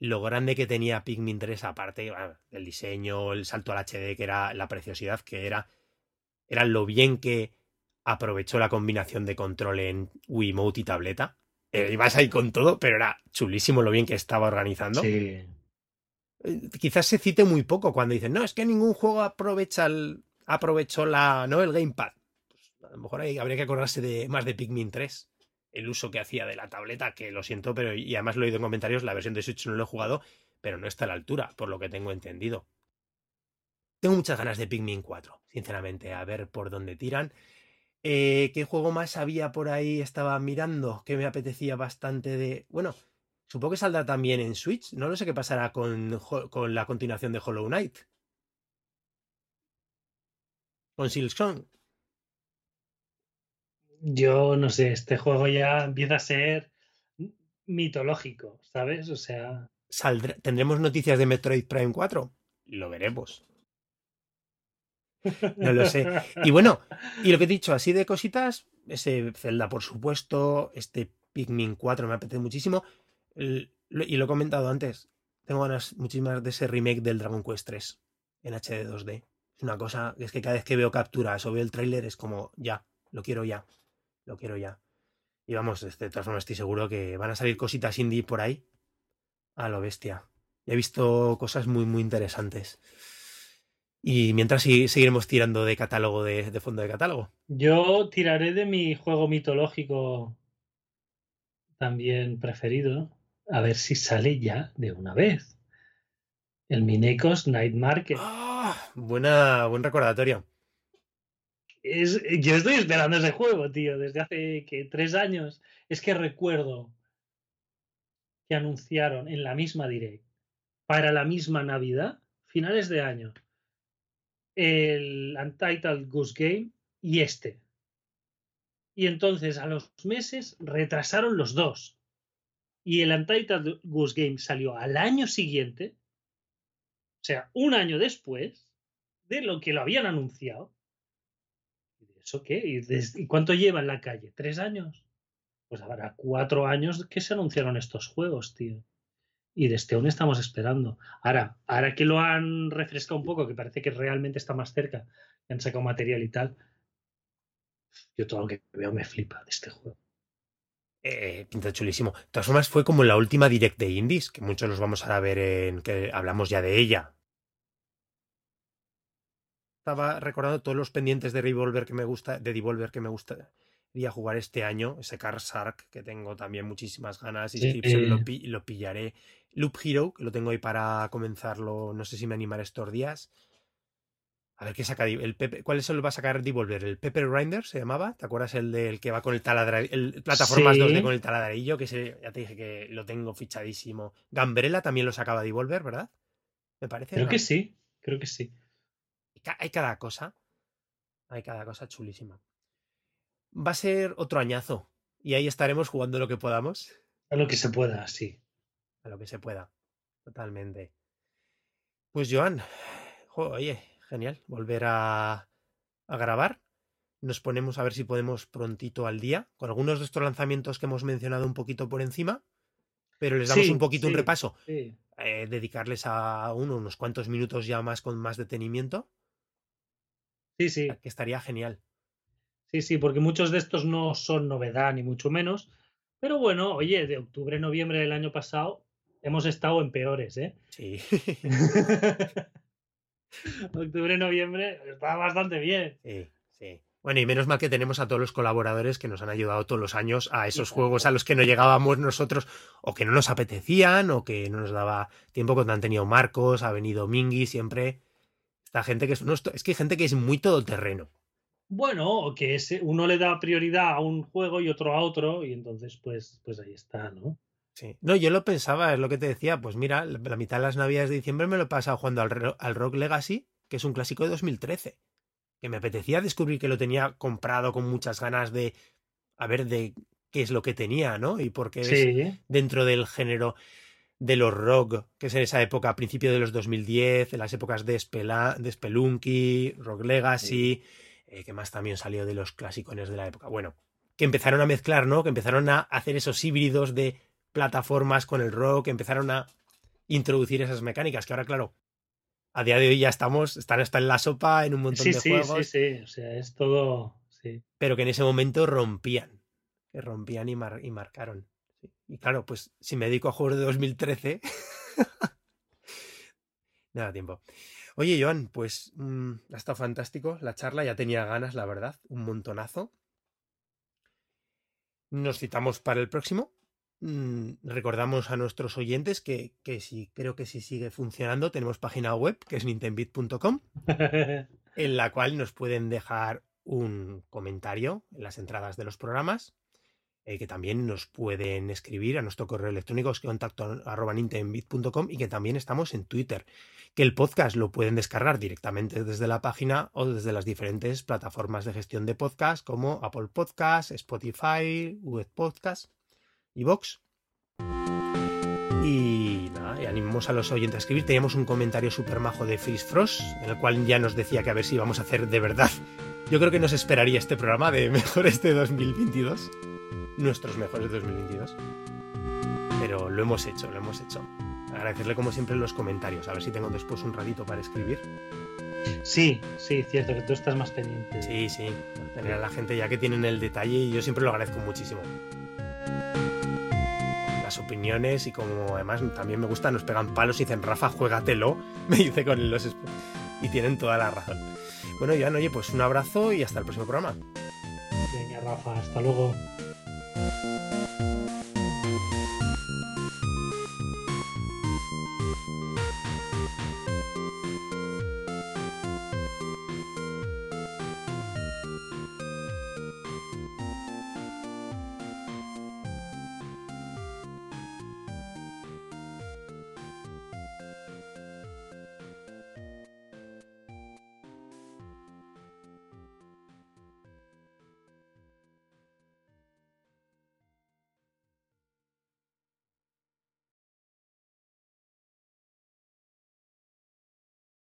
Lo grande que tenía Pikmin 3, aparte del diseño, el salto al HD, que era la preciosidad que era. Era lo bien que aprovechó la combinación de control en Wiimote y tableta. Eh, ibas ahí con todo, pero era chulísimo lo bien que estaba organizando. Sí. Eh, quizás se cite muy poco cuando dicen, no, es que ningún juego aprovecha el, aprovechó la, ¿no? el Gamepad. Pues a lo mejor ahí habría que acordarse de más de Pikmin 3. El uso que hacía de la tableta, que lo siento, pero y además lo he oído en comentarios, la versión de Switch no lo he jugado, pero no está a la altura, por lo que tengo entendido. Tengo muchas ganas de Pikmin 4, sinceramente, a ver por dónde tiran. Eh, ¿Qué juego más había por ahí? Estaba mirando que me apetecía bastante de... Bueno, supongo que saldrá también en Switch. No lo sé qué pasará con, con la continuación de Hollow Knight. Con Silksong. Yo no sé, este juego ya empieza a ser mitológico, ¿sabes? O sea. ¿Tendremos noticias de Metroid Prime 4? Lo veremos. No lo sé. Y bueno, y lo que he dicho, así de cositas, ese Zelda, por supuesto, este Pikmin 4 me apetece muchísimo. y lo he comentado antes, tengo ganas muchísimas de ese remake del Dragon Quest 3 en HD 2D. Es una cosa, es que cada vez que veo capturas o veo el tráiler es como, ya, lo quiero ya, lo quiero ya. Y vamos, este, de todas formas estoy seguro que van a salir cositas indie por ahí. A lo bestia. He visto cosas muy, muy interesantes. Y mientras seguiremos tirando de catálogo, de, fondo de catálogo. Yo tiraré de mi juego mitológico también preferido, a ver si sale ya de una vez. El Minecos Night Market. ¡Ah! buena, buen recordatorio. Es, yo estoy esperando ese juego, tío, desde hace que tres años. Es que recuerdo que anunciaron en la misma direct para la misma Navidad, finales de año, el Untitled Goose Game y este. Y entonces a los meses retrasaron los dos. Y el Untitled Goose Game salió al año siguiente, o sea, un año después de lo que lo habían anunciado. ¿Eso qué? ¿Y, cuánto lleva en la calle? ¿Tres años? Pues habrá cuatro años que se anunciaron estos juegos, tío y desde aún estamos esperando. Ahora, ahora que lo han refrescado un poco, que parece que realmente está más cerca, han sacado material y tal, yo todo lo que veo me flipa de este juego. Eh, pinta chulísimo. De todas formas, fue como la última direct de Indies, que muchos los vamos a ver en que hablamos ya de ella. Estaba recordando todos los pendientes de Revolver que me gusta, de Devolver que me gusta a jugar este año, ese Car Sark, que tengo también muchísimas ganas, y lo, lo, pillaré. Loop Hero, que lo tengo ahí para comenzarlo, no sé si me animaré estos días. A ver qué saca. El ¿Cuál es el que va a sacar Devolver? ¿El Pepper Grinder se llamaba? ¿Te acuerdas el del que va con el taladrillo? El plataformas 2D con el taladrillo, que ya te dije que lo tengo fichadísimo. Gambrella también lo sacaba Devolver, ¿verdad? Me parece. Creo que sí, creo que sí. Hay cada cosa. Hay cada cosa chulísima va a ser otro añazo. Y ahí estaremos jugando lo que podamos. A lo que se pueda, sí. A lo que se pueda. Totalmente. Pues Joan, oye, genial. Volver a, a grabar. Nos ponemos a ver si podemos prontito al día, con algunos de estos lanzamientos que hemos mencionado un poquito por encima, pero les damos un poquito un repaso. Eh, dedicarles a uno unos cuantos minutos ya más con más detenimiento. Sí, sí. Que estaría genial. Sí, sí, porque muchos de estos no son novedad, ni mucho menos. Pero bueno, oye, de octubre, noviembre del año pasado hemos estado en peores, ¿eh? Sí. octubre, noviembre está bastante bien. Sí, sí. Bueno, y menos mal que tenemos a todos los colaboradores que nos han ayudado todos los años a esos juegos a los que no llegábamos nosotros, o que no nos apetecían, o que no nos daba tiempo cuando han tenido Marcos, ha venido Mingy, siempre. Esta gente que es, es que hay gente que es muy todoterreno. Bueno, que ese, uno le da prioridad a un juego y otro a otro, y entonces, pues, pues ahí está, ¿no? Sí. No, yo lo pensaba, es lo que te decía, pues mira, la mitad de las navidades de diciembre me lo he pasado jugando al, al Rock Legacy, que es un clásico de 2013. Que me apetecía descubrir que lo tenía comprado con muchas ganas de a ver de qué es lo que tenía, ¿no? Y porque es dentro del género de los rock, que es en esa época, a principios de los 2010, en las épocas de, de Spelunky, Rock Legacy. Eh, que más también salió de los clasicones de la época. Bueno, que empezaron a mezclar, ¿no? Que empezaron a hacer esos híbridos de plataformas con el rock, que empezaron a introducir esas mecánicas, que ahora, claro, a día de hoy ya estamos, están hasta en la sopa en un montón de juegos. Sí, sí, o sea, es todo. Sí. Pero que en ese momento rompían, que rompían y, y marcaron. Y claro, pues si me dedico a juegos de 2013, nada tiempo. Oye, Joan, pues mm, ha estado fantástico la charla, ya tenía ganas, la verdad, un montonazo. Nos citamos para el próximo. Mm, recordamos a nuestros oyentes que, que si creo que si sigue funcionando, tenemos página web que es nintendbit.com en la cual nos pueden dejar un comentario en las entradas de los programas, eh, que también nos pueden escribir a nuestro correo electrónico que contacto arroba y que también estamos en Twitter, que el podcast lo pueden descargar directamente desde la página o desde las diferentes plataformas de gestión de podcast como Apple Podcast, Spotify, Google Podcast y Vox. Y nada, animamos a los oyentes a escribir. Teníamos un comentario súper majo de Freeze Frost, en el cual ya nos decía que a ver si vamos a hacer de verdad. Yo creo que nos esperaría este programa de mejores de 2022. Nuestros mejores de 2022. Pero lo hemos hecho, lo hemos hecho. Agradecerle como siempre los comentarios. A ver si tengo después un ratito para escribir. Sí, sí, cierto, que tú estás más pendiente. Sí, sí. Tener a la gente ya que tienen el detalle y yo siempre lo agradezco muchísimo opiniones y como además también me gusta, nos pegan palos y dicen, Rafa, juégatelo, me dice con los... Y tienen toda la razón. Bueno, Iván, oye, pues un abrazo y hasta el próximo programa. Venga, Rafa, hasta luego. Thank you.